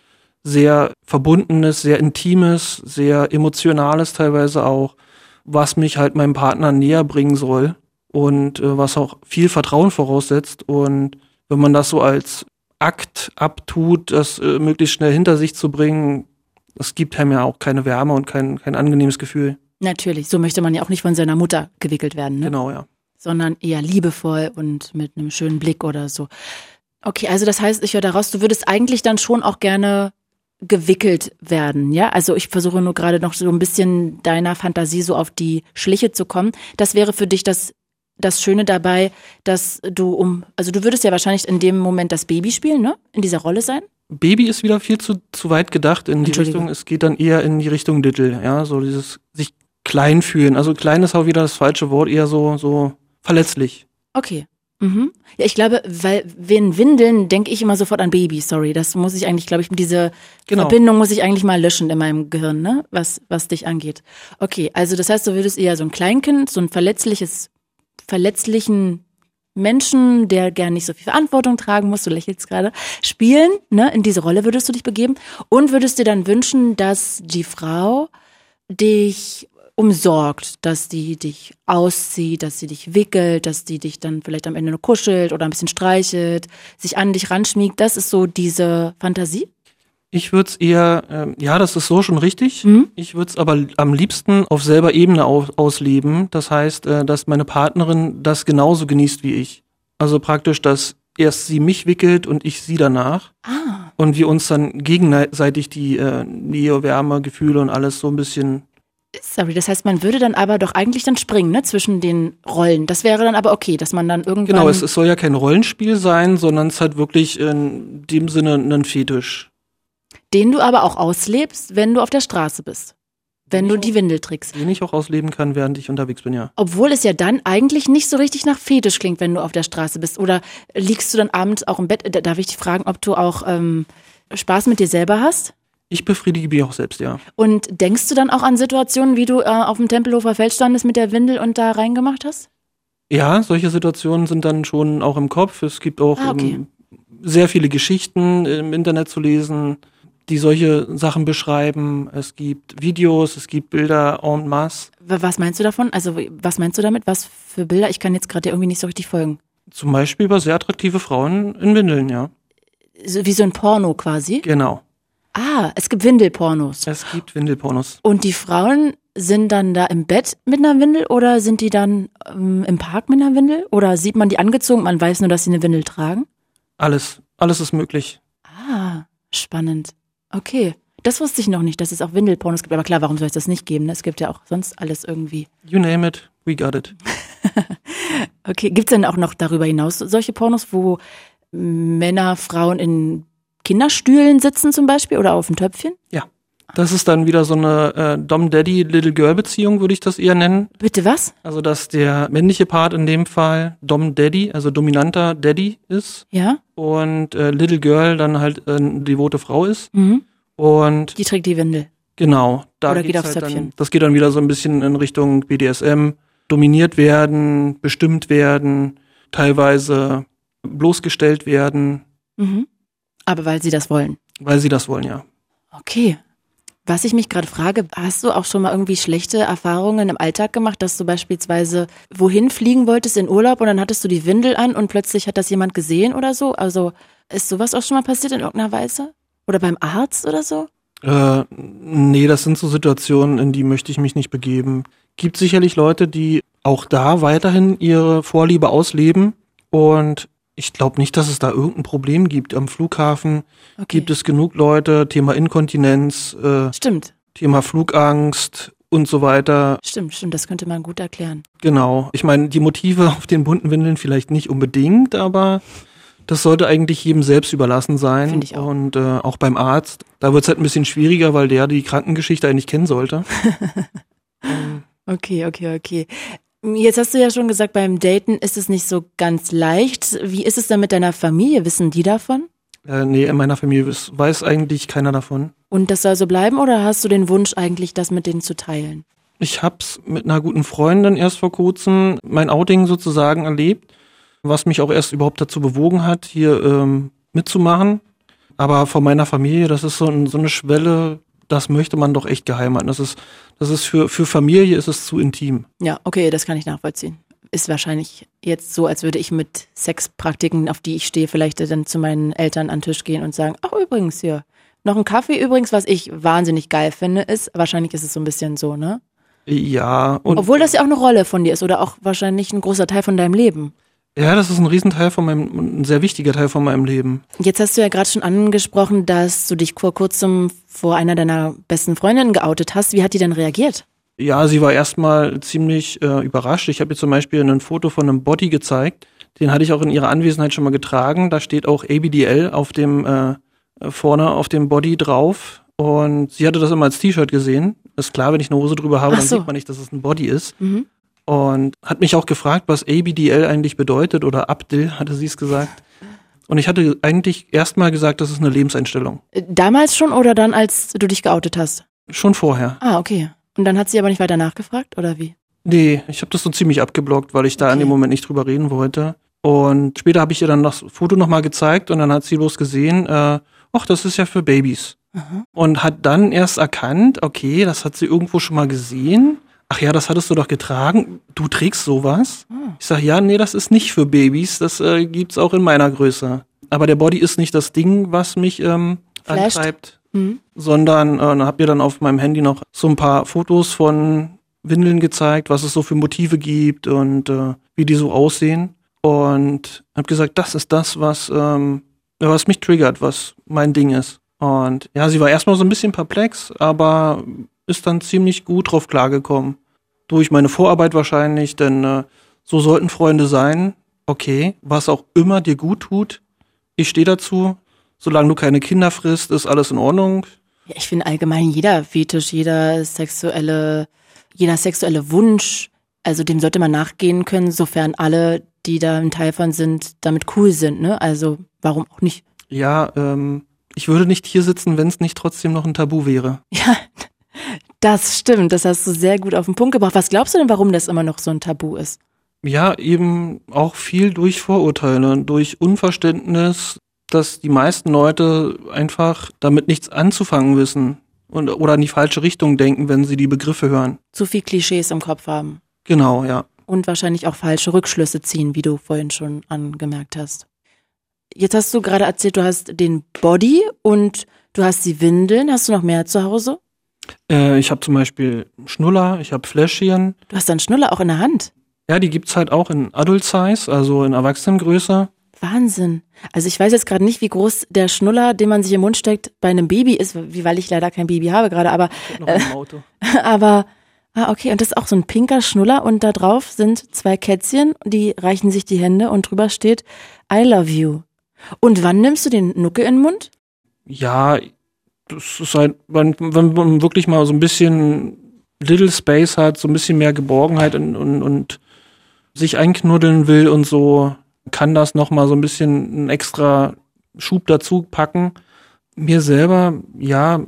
sehr verbundenes, sehr intimes, sehr emotionales teilweise auch, was mich halt meinem Partner näher bringen soll und äh, was auch viel Vertrauen voraussetzt. Und wenn man das so als Akt abtut, das äh, möglichst schnell hinter sich zu bringen, das gibt einem ja auch keine Wärme und kein, kein angenehmes Gefühl. Natürlich, so möchte man ja auch nicht von seiner Mutter gewickelt werden, ne? Genau, ja. Sondern eher liebevoll und mit einem schönen Blick oder so. Okay, also das heißt, ich höre daraus, du würdest eigentlich dann schon auch gerne gewickelt werden, ja? Also ich versuche nur gerade noch so ein bisschen deiner Fantasie so auf die Schliche zu kommen. Das wäre für dich das das Schöne dabei, dass du um, also du würdest ja wahrscheinlich in dem Moment das Baby spielen, ne? In dieser Rolle sein? Baby ist wieder viel zu, zu weit gedacht in die Richtung, es geht dann eher in die Richtung Little, ja, so dieses sich klein fühlen. Also klein ist auch wieder das falsche Wort, eher so, so verletzlich. Okay. Mhm. Ja, ich glaube, weil wenn Windeln denke ich immer sofort an Baby, sorry. Das muss ich eigentlich, glaube ich, diese genau. Verbindung muss ich eigentlich mal löschen in meinem Gehirn, ne? Was, was dich angeht. Okay, also das heißt, du würdest eher so ein Kleinkind, so ein verletzliches, verletzlichen Menschen, der gern nicht so viel Verantwortung tragen muss, du lächelst gerade, spielen, ne? In diese Rolle würdest du dich begeben und würdest dir dann wünschen, dass die Frau dich umsorgt, dass die dich auszieht, dass sie dich wickelt, dass die dich dann vielleicht am Ende nur kuschelt oder ein bisschen streichelt, sich an dich ranschmiegt. Das ist so diese Fantasie? Ich würde es eher, äh, ja, das ist so schon richtig. Mhm. Ich würde es aber am liebsten auf selber Ebene aus, ausleben. Das heißt, äh, dass meine Partnerin das genauso genießt wie ich. Also praktisch, dass erst sie mich wickelt und ich sie danach. Ah. Und wir uns dann gegenseitig die äh, Nähe, Wärme, Gefühle und alles so ein bisschen Sorry, das heißt, man würde dann aber doch eigentlich dann springen, ne, zwischen den Rollen. Das wäre dann aber okay, dass man dann irgendwann. Genau, es, es soll ja kein Rollenspiel sein, sondern es hat wirklich in dem Sinne einen Fetisch. Den du aber auch auslebst, wenn du auf der Straße bist. Wenn du die Windel trägst. Den ich auch ausleben kann, während ich unterwegs bin, ja. Obwohl es ja dann eigentlich nicht so richtig nach Fetisch klingt, wenn du auf der Straße bist. Oder liegst du dann abends auch im Bett? Darf ich dich fragen, ob du auch ähm, Spaß mit dir selber hast? Ich befriedige mich auch selbst, ja. Und denkst du dann auch an Situationen, wie du äh, auf dem Tempelhofer Feld standest mit der Windel und da reingemacht hast? Ja, solche Situationen sind dann schon auch im Kopf. Es gibt auch ah, okay. ähm, sehr viele Geschichten im Internet zu lesen, die solche Sachen beschreiben. Es gibt Videos, es gibt Bilder en masse. Was meinst du davon? Also was meinst du damit? Was für Bilder? Ich kann jetzt gerade irgendwie nicht so richtig folgen. Zum Beispiel über sehr attraktive Frauen in Windeln, ja. So, wie so ein Porno quasi? Genau. Ah, es gibt Windelpornos. Es gibt Windelpornos. Und die Frauen sind dann da im Bett mit einer Windel oder sind die dann ähm, im Park mit einer Windel? Oder sieht man die angezogen, man weiß nur, dass sie eine Windel tragen? Alles, alles ist möglich. Ah, spannend. Okay. Das wusste ich noch nicht, dass es auch Windelpornos gibt. Aber klar, warum soll es das nicht geben? ne? Es gibt ja auch sonst alles irgendwie. You name it, we got it. Okay, gibt's denn auch noch darüber hinaus solche Pornos, wo Männer, Frauen in Kinderstühlen sitzen zum Beispiel oder auf dem Töpfchen? Ja. Das ist dann wieder so eine äh, Dom-Daddy-Little-Girl-Beziehung, würde ich das eher nennen. Bitte was? Also, dass der männliche Part in dem Fall Dom-Daddy, also dominanter Daddy ist Ja? und äh, Little Girl dann halt äh, eine devote Frau ist. Mhm. Und Die trägt die Windel. genau, da Oder geht aufs halt Töpfchen. dann, das geht dann wieder so ein bisschen in Richtung BDSM, dominiert werden, bestimmt werden, teilweise bloßgestellt werden, Mhm. Aber weil sie das wollen. weil sie das wollen, ja. Okay. Was ich mich gerade frage, hast du auch schon mal irgendwie schlechte Erfahrungen im Alltag gemacht, dass du beispielsweise wohin fliegen wolltest in Urlaub und dann hattest du die Windel an und plötzlich hat das jemand gesehen oder so? Also ist sowas auch schon mal passiert in irgendeiner Weise? Oder beim Arzt oder so? Äh, nee, das sind so Situationen, in die möchte ich mich nicht begeben. Gibt sicherlich Leute, die auch da weiterhin ihre Vorliebe ausleben und ich glaube nicht, dass es da irgendein Problem gibt. Am Flughafen Okay. gibt es genug Leute, Thema Inkontinenz, äh, Stimmt, Thema Flugangst und so weiter. stimmt, stimmt. Das könnte man gut erklären. Genau. Ich meine, die Motive auf den bunten Windeln vielleicht nicht unbedingt, aber das sollte eigentlich jedem selbst überlassen sein. Finde ich auch. Und äh, auch beim Arzt. Da wird es halt ein bisschen schwieriger, weil der die Krankengeschichte eigentlich kennen sollte. Okay, okay, okay. Jetzt hast du ja schon gesagt, beim Daten ist es nicht so ganz leicht. Wie ist es denn mit deiner Familie? Wissen die davon? Äh, nee, in meiner Familie weiß, eigentlich keiner davon. Und das soll so bleiben oder hast du den Wunsch eigentlich, das mit denen zu teilen? Ich hab's mit einer guten Freundin erst vor kurzem mein Outing sozusagen erlebt, was mich auch erst überhaupt dazu bewogen hat, hier ähm, mitzumachen. Aber von meiner Familie, das ist so, ein, so eine Schwelle, das möchte man doch echt geheim halten. Das ist, das ist für, für Familie ist es zu intim. Ja, okay, das kann ich nachvollziehen. Ist wahrscheinlich jetzt so, als würde ich mit Sexpraktiken, auf die ich stehe, vielleicht dann zu meinen Eltern an den Tisch gehen und sagen, ach übrigens hier, noch ein Kaffee übrigens, was ich wahnsinnig geil finde, ist, wahrscheinlich ist es so ein bisschen so, ne? Ja, und Obwohl das ja auch eine Rolle von dir ist oder auch wahrscheinlich ein großer Teil von deinem Leben. Ja, das ist ein Riesenteil von meinem, ein sehr wichtiger Teil von meinem Leben. Jetzt hast du ja gerade schon angesprochen, dass du dich vor kurzem vor einer deiner besten Freundinnen geoutet hast. Wie hat die denn reagiert? Ja, sie war erstmal ziemlich äh, überrascht. Ich habe ihr zum Beispiel ein Foto von einem Body gezeigt. Den hatte ich auch in ihrer Anwesenheit schon mal getragen. Da steht auch ABDL auf dem äh, vorne auf dem Body drauf. Und sie hatte das immer als T-Shirt gesehen. Ist klar, wenn ich eine Hose drüber habe, Ach dann so. sieht man nicht, dass es ein Body ist. Mhm. Und hat mich auch gefragt, was ABDL eigentlich bedeutet oder Abdil, hatte sie es gesagt. Und ich hatte eigentlich erstmal gesagt, das ist eine Lebenseinstellung. Äh, Damals schon oder dann, als du dich geoutet hast? Schon vorher. Ah, okay. Und dann hat sie aber nicht weiter nachgefragt, oder wie? Nee, ich habe das so ziemlich abgeblockt, weil ich da in Okay. dem Moment nicht drüber reden wollte. Und später habe ich ihr dann das Foto nochmal gezeigt und dann hat sie bloß gesehen, äh, ach, das ist ja für Babys. Aha. Und hat dann erst erkannt, okay, das hat sie irgendwo schon mal gesehen. Ach ja, das hattest du doch getragen. Du trägst sowas? Hm. Ich sag, ja, nee, das ist nicht für Babys. Das äh, gibt's auch in meiner Größe. Aber der Body ist nicht das Ding, was mich ähm, Flasht. antreibt Mhm. sondern äh, habe ihr dann auf meinem Handy noch so ein paar Fotos von Windeln gezeigt, was es so für Motive gibt und äh, wie die so aussehen. Und habe gesagt, das ist das, was, ähm, was mich triggert, was mein Ding ist. Und ja, sie war erstmal so ein bisschen perplex, aber ist dann ziemlich gut drauf klargekommen. Durch meine Vorarbeit wahrscheinlich, denn äh, so sollten Freunde sein. Okay, was auch immer dir gut tut, ich stehe dazu. Solange du keine Kinder frisst, ist alles in Ordnung. Ja, ich finde allgemein jeder Fetisch, jeder sexuelle, jeder sexuelle Wunsch, also dem sollte man nachgehen können, sofern alle, die da ein Teil von sind, damit cool sind, ne? Also warum auch nicht? Ja, ähm, ich würde nicht hier sitzen, wenn es nicht trotzdem noch ein Tabu wäre. Ja, das stimmt. Das hast du sehr gut auf den Punkt gebracht. Was glaubst du denn, warum das immer noch so ein Tabu ist? Ja, eben auch viel durch Vorurteile, durch Unverständnis, dass die meisten Leute einfach damit nichts anzufangen wissen und oder in die falsche Richtung denken, wenn sie die Begriffe hören. Zu viel Klischees im Kopf haben Genau, ja. und wahrscheinlich auch falsche Rückschlüsse ziehen, wie du vorhin schon angemerkt hast. Jetzt hast du gerade erzählt, du hast den Body und du hast die Windeln. Hast du noch mehr zu Hause? Äh, ich habe zum Beispiel Schnuller, ich habe Fläschchen. Du hast dann Schnuller auch in der Hand. Ja, die gibt's halt auch in Adult Size, also in Erwachsenengröße. Wahnsinn. Also ich weiß jetzt gerade nicht, wie groß der Schnuller, den man sich im Mund steckt, bei einem Baby ist, wie weil ich leider kein Baby habe gerade, aber Noch im Auto. aber ah okay, und das ist auch so ein pinker Schnuller und da drauf sind zwei Kätzchen, die reichen sich die Hände und drüber steht I love you. Und wann nimmst du den Nucke in den Mund? Ja, das ist halt, wenn, wenn man wirklich mal so ein bisschen Little Space hat, so ein bisschen mehr Geborgenheit und, und, und sich einknuddeln will und so, kann das nochmal so ein bisschen einen extra Schub dazu packen. Mir selber, ja,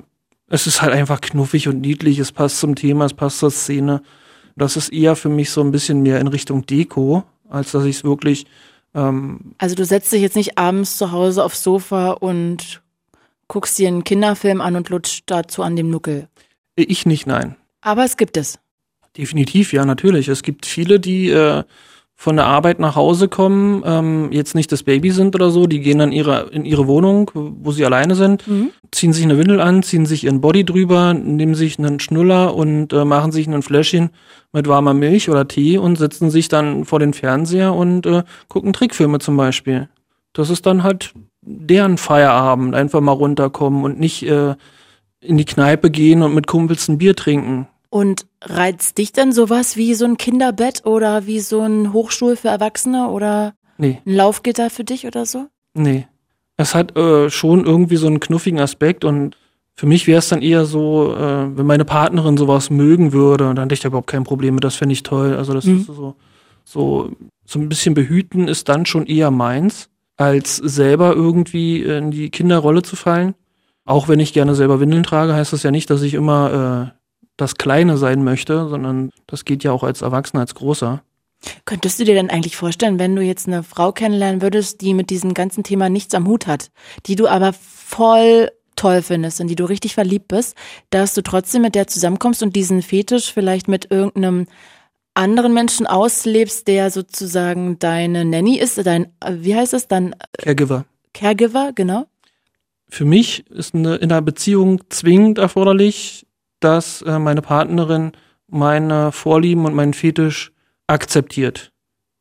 es ist halt einfach knuffig und niedlich, es passt zum Thema, es passt zur Szene. Das ist eher für mich so ein bisschen mehr in Richtung Deko, als dass ich es wirklich. Ähm, Also du setzt dich jetzt nicht abends zu Hause aufs Sofa und guckst dir einen Kinderfilm an und lutscht dazu an dem Nuckel. ich nicht, nein. Aber es gibt es. Definitiv, ja, natürlich. Es gibt viele, die äh, von der Arbeit nach Hause kommen, ähm, jetzt nicht das Baby sind oder so, die gehen dann ihre, in ihre Wohnung, wo sie alleine sind, Mhm. ziehen sich eine Windel an, ziehen sich ihren Body drüber, nehmen sich einen Schnuller und äh, machen sich ein Fläschchen mit warmer Milch oder Tee und setzen sich dann vor den Fernseher und äh, gucken Trickfilme zum Beispiel. Das ist dann halt deren Feierabend, einfach mal runterkommen und nicht äh, in die Kneipe gehen und mit Kumpels ein Bier trinken. Und reizt dich dann sowas wie so ein Kinderbett oder wie so ein Hochstuhl für Erwachsene oder Nee. ein Laufgitter für dich oder so? Nee. Es hat äh, schon irgendwie so einen knuffigen Aspekt und für mich wäre es dann eher so, äh, wenn meine Partnerin sowas mögen würde, dann hätte ich da überhaupt kein Problem mit, das fände ich toll. Also das Mhm. ist so, so, so ein bisschen behüten ist dann schon eher meins, als selber irgendwie in die Kinderrolle zu fallen. Auch wenn ich gerne selber Windeln trage, heißt das ja nicht, dass ich immer äh, das Kleine sein möchte, sondern das geht ja auch als Erwachsener, als Großer. Könntest du dir denn eigentlich vorstellen, wenn du jetzt eine Frau kennenlernen würdest, die mit diesem ganzen Thema nichts am Hut hat, die du aber voll toll findest, in die du richtig verliebt bist, dass du trotzdem mit der zusammenkommst und diesen Fetisch vielleicht mit irgendeinem anderen Menschen auslebst, der sozusagen deine Nanny ist, dein, wie heißt es dann, Caregiver. Caregiver, genau? für mich ist eine, in einer Beziehung zwingend erforderlich, dass äh, meine Partnerin meine Vorlieben und meinen Fetisch akzeptiert.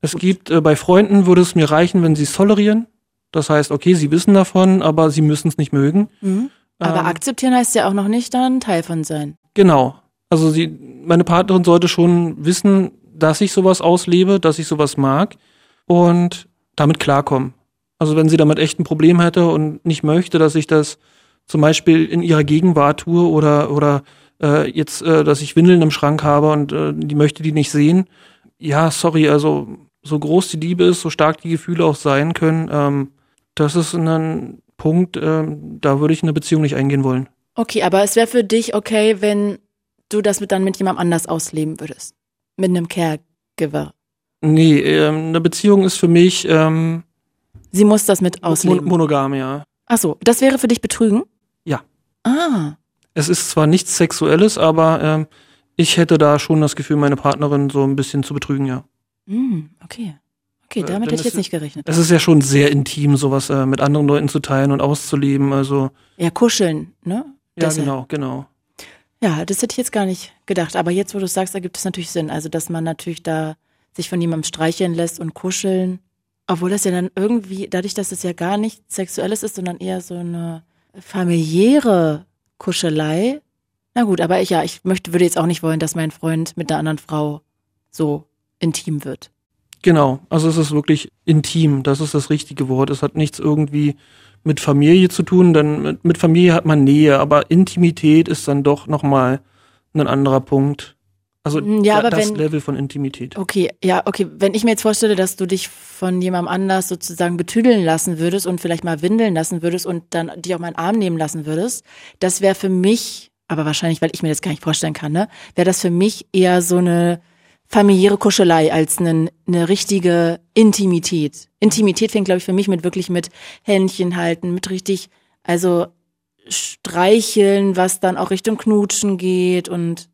Es gibt, äh, bei Freunden würde es mir reichen, wenn sie es tolerieren. Das heißt, okay, sie wissen davon, aber sie müssen es nicht mögen. Mhm. Aber Ähm, akzeptieren heißt ja auch noch nicht dann Teil von sein. Genau. Also sie, meine Partnerin sollte schon wissen, dass ich sowas auslebe, dass ich sowas mag und damit klarkommen. Also wenn sie damit echt ein Problem hätte und nicht möchte, dass ich das zum Beispiel in ihrer Gegenwart tue oder oder äh, jetzt, äh, dass ich Windeln im Schrank habe und äh, die möchte die nicht sehen. Ja, sorry, also so groß die Liebe ist, so stark die Gefühle auch sein können, ähm, das ist ein Punkt, ähm, da würde ich eine Beziehung nicht eingehen wollen. Okay, aber es wäre für dich okay, wenn du das mit, dann mit jemandem anders ausleben würdest. Mit einem Caregiver. Nee, ähm, eine Beziehung ist für mich ähm, Sie muss das mit ausleben. monogam, ja. Ach so, das wäre für dich Betrügen? Ja. Ah, Es ist zwar nichts Sexuelles, aber ähm, ich hätte da schon das Gefühl, meine Partnerin so ein bisschen zu betrügen, ja. hm, okay. Okay, Äh, damit dann hätte ich jetzt nicht gerechnet. Es ist ja schon sehr intim, sowas äh, mit anderen Leuten zu teilen und auszuleben. Also Ja, kuscheln, ne? ja, Deshalb. genau, genau. Ja, das hätte ich jetzt gar nicht gedacht. Aber jetzt, wo du es sagst, ergibt es natürlich Sinn. Also, dass man natürlich da sich von jemandem streicheln lässt und kuscheln. Obwohl das ja dann irgendwie, dadurch, dass es ja gar nicht Sexuelles ist, sondern eher so eine familiäre Kuschelei. Na gut, aber ich ja, ich möchte, würde jetzt auch nicht wollen, dass mein Freund mit einer anderen Frau so intim wird. Genau. Also es ist wirklich intim. Das ist das richtige Wort. Es hat nichts irgendwie mit Familie zu tun, denn mit, mit Familie hat man Nähe, aber Intimität ist dann doch nochmal ein anderer Punkt. Also Ja, da, aber das wenn- Level von Intimität. Okay, ja, okay. Wenn ich mir jetzt vorstelle, dass du dich von jemandem anders sozusagen betüdeln lassen würdest und vielleicht mal windeln lassen würdest und dann dich auch mal in den Arm nehmen lassen würdest, das wäre für mich, aber wahrscheinlich, weil ich mir das gar nicht vorstellen kann, ne, wäre das für mich eher so eine familiäre Kuschelei als eine, eine richtige Intimität. Intimität fängt, glaube ich, für mich mit wirklich mit Händchen halten, mit richtig, also streicheln, was dann auch Richtung Knutschen geht und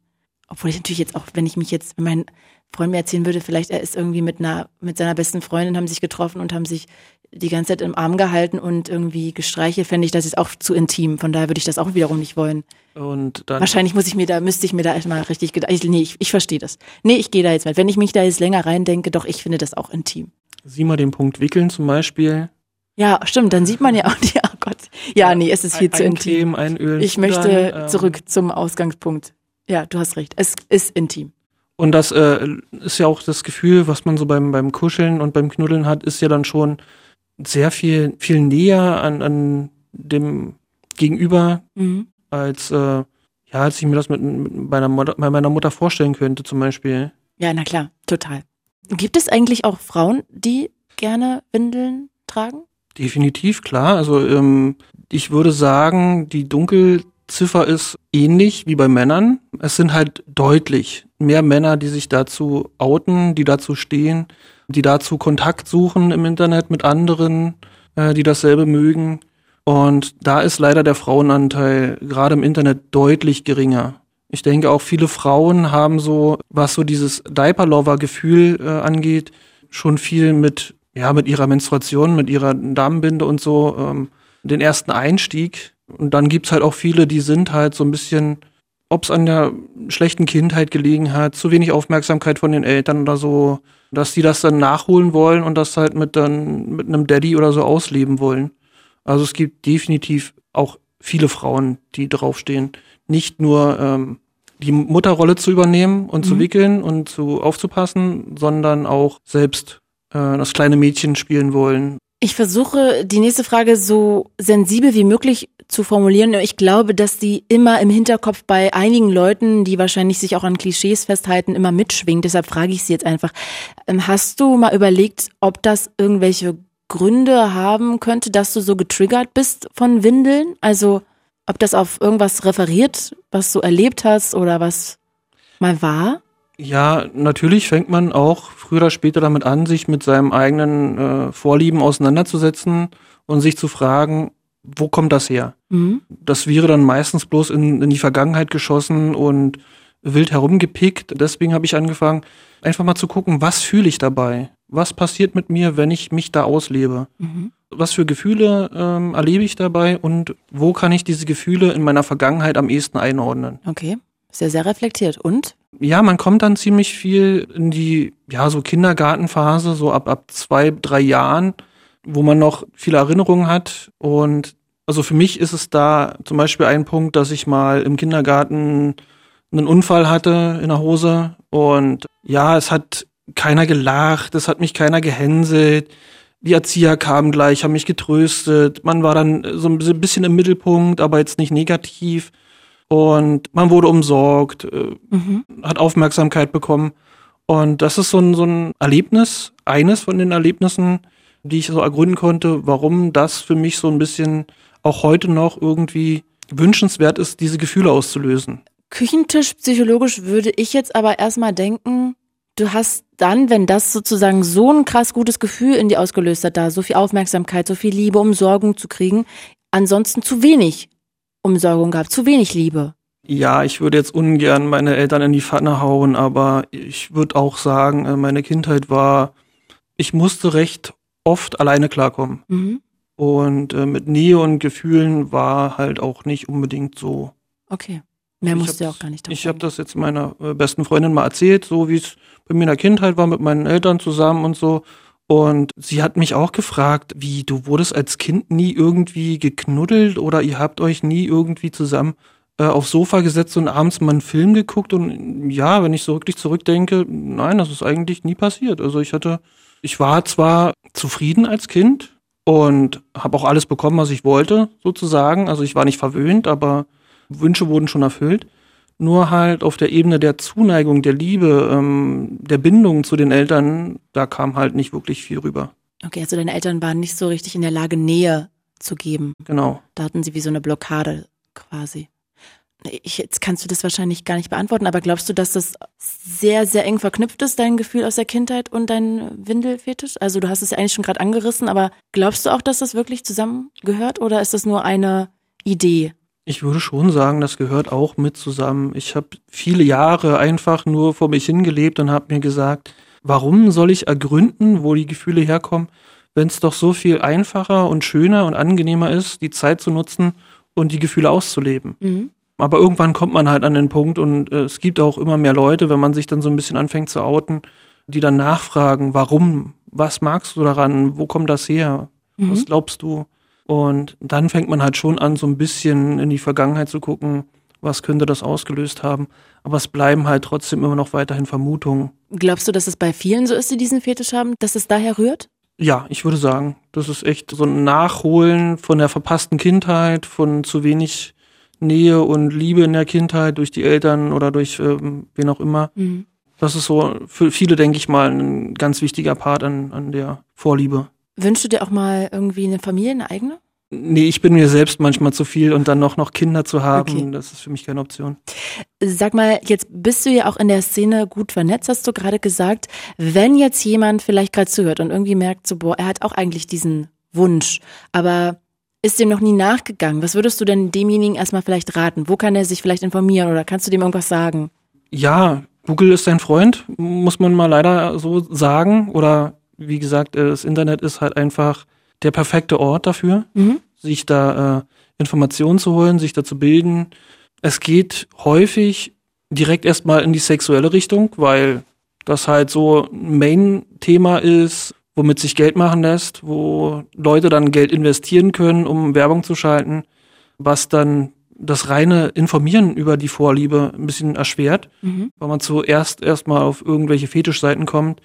obwohl ich natürlich jetzt auch, wenn ich mich jetzt, wenn mein Freund mir erzählen würde, vielleicht er ist irgendwie mit einer, mit seiner besten Freundin, haben sich getroffen und haben sich die ganze Zeit im Arm gehalten und irgendwie gestreichelt, fände ich das jetzt auch zu intim. Von daher würde ich das auch wiederum nicht wollen. Und dann Wahrscheinlich muss ich mir da, müsste ich mir da erstmal richtig gedacht. Ich, nee, ich, ich verstehe das. Nee, ich gehe da jetzt mit. Wenn ich mich da jetzt länger reindenke, doch, ich finde das auch intim. sieh mal den Punkt wickeln zum Beispiel. Ja, stimmt, dann sieht man ja auch die, oh Gott. Ja, nee, es ist viel Ein- zu intim. Einölen, Ich möchte ähm, zurück zum Ausgangspunkt. Ja, du hast recht. Es ist intim. Und das äh, ist ja auch das Gefühl, was man so beim, beim Kuscheln und beim Knuddeln hat, ist ja dann schon sehr viel, viel näher an, an dem Gegenüber, Mhm. als, äh, ja, als ich mir das mit, mit meiner, Mutter, bei meiner Mutter vorstellen könnte, zum Beispiel. Ja, na klar, total. Gibt es eigentlich auch Frauen, die gerne Windeln tragen? Definitiv, klar. Also ähm, ich würde sagen, die Dunkelziffer ist ähnlich wie bei Männern. Es sind halt deutlich mehr Männer, die sich dazu outen, die dazu stehen, die dazu Kontakt suchen im Internet mit anderen, äh, die dasselbe mögen. Und da ist leider der Frauenanteil gerade im Internet deutlich geringer. Ich denke auch viele Frauen haben so, was so dieses Diaper-Lover-Gefühl äh, angeht, schon viel mit, ja, mit ihrer Menstruation, mit ihrer Darmbinde und so, ähm, den ersten Einstieg. Und dann gibt's halt auch viele, die sind halt so ein bisschen, ob's an der schlechten Kindheit gelegen hat, zu wenig Aufmerksamkeit von den Eltern oder so, dass die das dann nachholen wollen und das halt mit dann, mit einem Daddy oder so ausleben wollen. Also es gibt definitiv auch viele Frauen, die draufstehen, nicht nur ähm, die Mutterrolle zu übernehmen und zu Mhm. wickeln und zu aufzupassen, sondern auch selbst äh, das kleine Mädchen spielen wollen. Ich versuche, die nächste Frage so sensibel wie möglich zu formulieren. Ich glaube, dass die immer im Hinterkopf bei einigen Leuten, die wahrscheinlich sich auch an Klischees festhalten, immer mitschwingt. Deshalb frage ich sie jetzt einfach. Ähm, Hast du mal überlegt, ob das irgendwelche Gründe haben könnte, dass du so getriggert bist von Windeln? Also, ob das auf irgendwas referiert, was du erlebt hast oder was mal war? Ja, natürlich fängt man auch früher oder später damit an, sich mit seinem eigenen äh, Vorlieben auseinanderzusetzen und sich zu fragen, wo kommt das her? Mhm. Das wäre dann meistens bloß in, in die Vergangenheit geschossen und wild herumgepickt. Deswegen habe ich angefangen, einfach mal zu gucken, was fühle ich dabei? Was passiert mit mir, wenn ich mich da auslebe? Mhm. Was für Gefühle ähm, erlebe ich dabei und wo kann ich diese Gefühle in meiner Vergangenheit am ehesten einordnen? Okay. Sehr, sehr reflektiert. Und? Ja, man kommt dann ziemlich viel in die, ja, so Kindergartenphase, so ab, ab zwei, drei Jahren, wo man noch viele Erinnerungen hat. Und also für mich ist es da zum Beispiel ein Punkt, dass ich mal im Kindergarten einen Unfall hatte in der Hose. Und ja, es hat keiner gelacht, es hat mich keiner gehänselt. Die Erzieher kamen gleich, haben mich getröstet. Man war dann so ein bisschen im Mittelpunkt, aber jetzt nicht negativ. Und man wurde umsorgt, äh, Mhm. hat Aufmerksamkeit bekommen. Und das ist so ein, so ein Erlebnis, eines von den Erlebnissen, die ich so ergründen konnte, warum das für mich so ein bisschen auch heute noch irgendwie wünschenswert ist, diese Gefühle auszulösen. Küchentisch psychologisch würde ich jetzt aber erstmal denken, du hast dann, wenn das sozusagen so ein krass gutes Gefühl in dir ausgelöst hat, da so viel Aufmerksamkeit, so viel Liebe, Umsorgung zu kriegen, ansonsten zu wenig Umsorgung gehabt, zu wenig Liebe. Ja, ich würde jetzt ungern meine Eltern in die Pfanne hauen, aber ich würde auch sagen, äh, meine Kindheit war, ich musste recht oft alleine klarkommen. Mhm. Und äh, mit Nähe und Gefühlen war halt auch nicht unbedingt so. Okay. Mehr Ich musst du ja auch gar nicht Ich habe das jetzt meiner äh, besten Freundin mal erzählt, so wie es bei mir in der Kindheit war, mit meinen Eltern zusammen und so. Und sie hat mich auch gefragt, wie, du wurdest als Kind nie irgendwie geknuddelt oder ihr habt euch nie irgendwie zusammen äh, aufs Sofa gesetzt und abends mal einen Film geguckt? Und ja, wenn ich so wirklich zurückdenke, nein, das ist eigentlich nie passiert. Also ich hatte, ich war zwar zufrieden als Kind und habe auch alles bekommen, was ich wollte, sozusagen. Also ich war nicht verwöhnt, aber Wünsche wurden schon erfüllt. Nur halt auf der Ebene der Zuneigung, der Liebe, ähm, der Bindung zu den Eltern, da kam halt nicht wirklich viel rüber. Okay, also deine Eltern waren nicht so richtig in der Lage, Nähe zu geben. Genau. Da hatten sie wie so eine Blockade quasi. Ich, jetzt kannst du das wahrscheinlich gar nicht beantworten, aber glaubst du, dass das sehr, sehr eng verknüpft ist, dein Gefühl aus der Kindheit und dein Windelfetisch? Also du hast es ja eigentlich schon gerade angerissen, aber glaubst du auch, dass das wirklich zusammengehört oder ist das nur eine Idee? Ich würde schon sagen, das gehört auch mit zusammen. Ich habe viele Jahre einfach nur vor mich hingelebt und habe mir gesagt, warum soll ich ergründen, wo die Gefühle herkommen, wenn es doch so viel einfacher und schöner und angenehmer ist, die Zeit zu nutzen und die Gefühle auszuleben. Mhm. Aber irgendwann kommt man halt an den Punkt und äh, es gibt auch immer mehr Leute, wenn man sich dann so ein bisschen anfängt zu outen, die dann nachfragen, warum, was magst du daran, wo kommt das her, mhm. was glaubst du? Und dann fängt man halt schon an, so ein bisschen in die Vergangenheit zu gucken, was könnte das ausgelöst haben. Aber es bleiben halt trotzdem immer noch weiterhin Vermutungen. Glaubst du, dass es bei vielen so ist, die diesen Fetisch haben, dass es daher rührt? Ja, ich würde sagen, das ist echt so ein Nachholen von der verpassten Kindheit, von zu wenig Nähe und Liebe in der Kindheit durch die Eltern oder durch ähm, wen auch immer. Mhm. Das ist so für viele, denke ich mal, ein ganz wichtiger Part an, an der Vorliebe. Wünschst du dir auch mal irgendwie eine Familie, eine eigene? Nee, ich bin mir selbst manchmal zu viel und dann noch, noch Kinder zu haben, okay. das ist für mich keine Option. Sag mal, jetzt bist du ja auch in der Szene gut vernetzt, hast du gerade gesagt. Wenn jetzt jemand vielleicht gerade zuhört und irgendwie merkt, so, boah, er hat auch eigentlich diesen Wunsch, aber ist dem noch nie nachgegangen, was würdest du denn demjenigen erstmal vielleicht raten? Wo kann er sich vielleicht informieren oder kannst du dem irgendwas sagen? Ja, Google ist dein Freund, muss man mal leider so sagen. Oder wie gesagt, äh, das Internet ist halt einfach der perfekte Ort dafür, mhm. sich da äh, Informationen zu holen, sich da zu bilden. Es geht häufig direkt erstmal in die sexuelle Richtung, weil das halt so ein Main-Thema ist, womit sich Geld machen lässt, wo Leute dann Geld investieren können, um Werbung zu schalten, was dann das reine Informieren über die Vorliebe ein bisschen erschwert, mhm. weil man zuerst erstmal auf irgendwelche Fetischseiten kommt,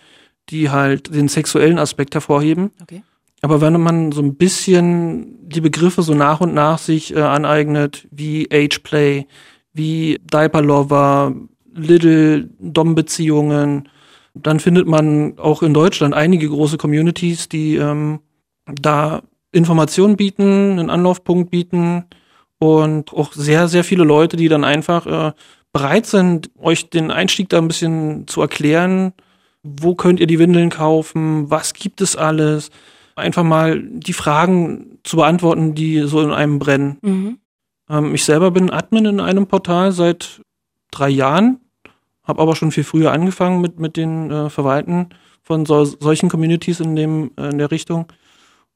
die halt den sexuellen Aspekt hervorheben. Okay. Aber wenn man so ein bisschen die Begriffe so nach und nach sich äh, aneignet, wie Ageplay, wie Diaper Lover, Little Dom-Beziehungen, dann findet man auch in Deutschland einige große Communities, die ähm, da Informationen bieten, einen Anlaufpunkt bieten und auch sehr, sehr viele Leute, die dann einfach äh, bereit sind, euch den Einstieg da ein bisschen zu erklären. Wo könnt ihr die Windeln kaufen? Was gibt es alles? einfach mal die Fragen zu beantworten, die so in einem brennen. Mhm. Ähm, ich selber bin Admin in einem Portal seit drei Jahren, habe aber schon viel früher angefangen mit, mit den äh, Verwalten von so, solchen Communities in, dem, äh, in der Richtung.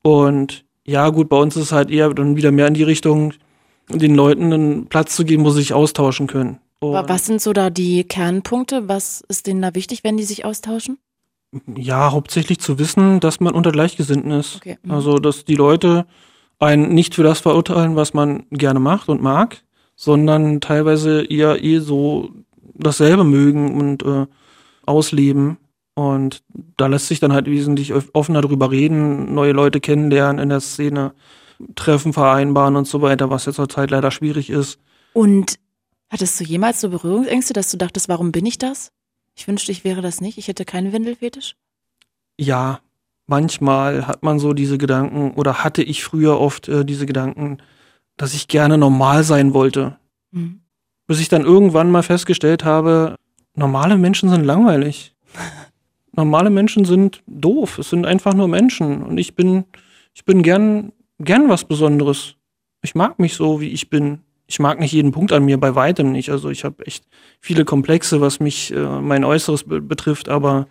Und ja, gut, bei uns ist es halt eher dann wieder mehr in die Richtung, den Leuten einen Platz zu geben, wo sie sich austauschen können. Und was sind so da die Kernpunkte? Was ist denen da wichtig, wenn die sich austauschen? Ja, hauptsächlich zu wissen, dass man unter Gleichgesinnten ist. Okay. Mhm. Also, dass die Leute einen nicht für das verurteilen, was man gerne macht und mag, sondern teilweise eher eh so dasselbe mögen und äh, ausleben. Und da lässt sich dann halt wesentlich offener drüber reden, neue Leute kennenlernen in der Szene, Treffen vereinbaren und so weiter, was jetzt zur Zeit leider schwierig ist. Und hattest du jemals so Berührungsängste, dass du dachtest, warum bin ich das? Ich wünschte, ich wäre das nicht. Ich hätte keinen Windelfetisch. Ja, manchmal hat man so diese Gedanken oder hatte ich früher oft äh, diese Gedanken, dass ich gerne normal sein wollte. Mhm. Bis ich dann irgendwann mal festgestellt habe, normale Menschen sind langweilig. normale Menschen sind doof. Es sind einfach nur Menschen. Und ich bin, ich bin gern, gern was Besonderes. Ich mag mich so, wie ich bin ich mag nicht jeden Punkt an mir, bei weitem nicht. Also ich habe echt viele Komplexe, was mich äh, mein Äußeres be betrifft, aber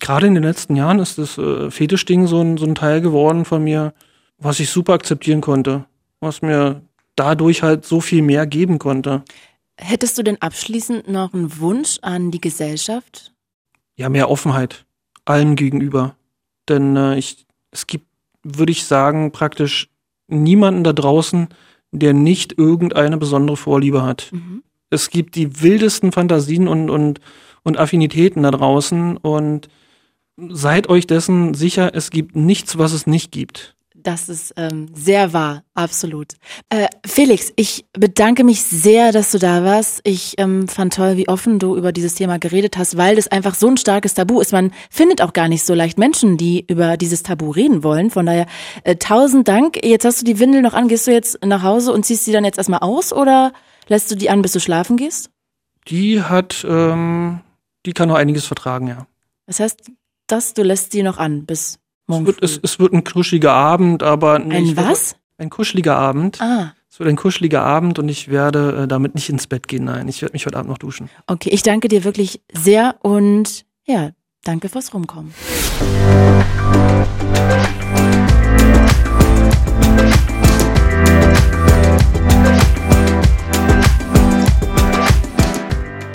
gerade in den letzten Jahren ist das äh, Fetischding so ein, so ein Teil geworden von mir, was ich super akzeptieren konnte, was mir dadurch halt so viel mehr geben konnte. Hättest du denn abschließend noch einen Wunsch an die Gesellschaft? Ja, mehr Offenheit allen gegenüber. Denn äh, ich, es gibt, würde ich sagen, praktisch niemanden da draußen, der nicht irgendeine besondere Vorliebe hat. Mhm. Es gibt die wildesten Fantasien und, und, und Affinitäten da draußen und seid euch dessen sicher, es gibt nichts, was es nicht gibt. Das ist ähm, sehr wahr, absolut. Äh, Felix, ich bedanke mich sehr, dass du da warst. Ich ähm, fand toll, wie offen du über dieses Thema geredet hast, weil das einfach so ein starkes Tabu ist. Man findet auch gar nicht so leicht Menschen, die über dieses Tabu reden wollen. Von daher äh, tausend Dank. Jetzt hast du die Windel noch an. Gehst du jetzt nach Hause und ziehst sie dann jetzt erstmal aus oder lässt du die an, bis du schlafen gehst? Die hat, ähm, die kann noch einiges vertragen, ja. Das heißt, dass du lässt sie noch an bis es wird, es, es wird ein kuscheliger Abend, aber nicht. Ein was? Ein kuscheliger Abend. Ah. Es wird ein kuscheliger Abend und ich werde äh, damit nicht ins Bett gehen. Nein, ich werde mich heute Abend noch duschen. Okay, ich danke dir wirklich sehr und ja, danke fürs Rumkommen.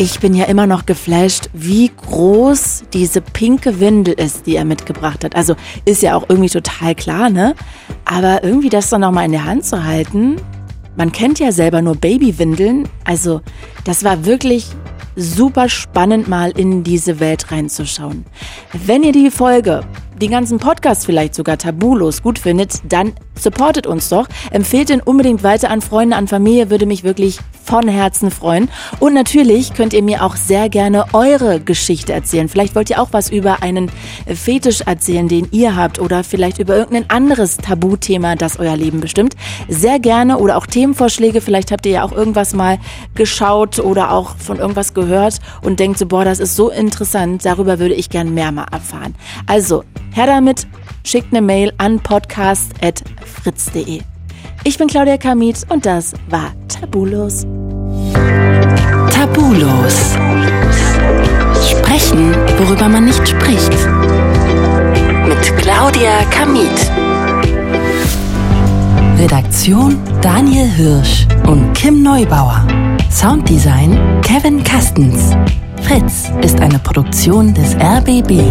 Ich bin ja immer noch geflasht, wie groß diese pinke Windel ist, die er mitgebracht hat. Also ist ja auch irgendwie total klar, ne? Aber irgendwie das dann nochmal in der Hand zu halten, man kennt ja selber nur Babywindeln. Also das war wirklich super spannend, mal in diese Welt reinzuschauen. Wenn ihr die Folge den ganzen Podcast vielleicht sogar tabulos gut findet, dann supportet uns doch. Empfehlt ihn unbedingt weiter an Freunde, an Familie, würde mich wirklich von Herzen freuen. Und natürlich könnt ihr mir auch sehr gerne eure Geschichte erzählen. Vielleicht wollt ihr auch was über einen Fetisch erzählen, den ihr habt oder vielleicht über irgendein anderes Tabuthema, das euer Leben bestimmt. Sehr gerne oder auch Themenvorschläge. Vielleicht habt ihr ja auch irgendwas mal geschaut oder auch von irgendwas gehört und denkt so, boah, das ist so interessant. Darüber würde ich gern mehr mal erfahren. Also, her damit, schickt eine Mail an podcast.fritz.de. Ich bin Claudia Kamit und das war Tabulos. Tabulos. Sprechen, worüber man nicht spricht. Mit Claudia Kamit. Redaktion Daniel Hirsch und Kim Neubauer. Sounddesign Kevin Kastens. Fritz ist eine Produktion des RBB.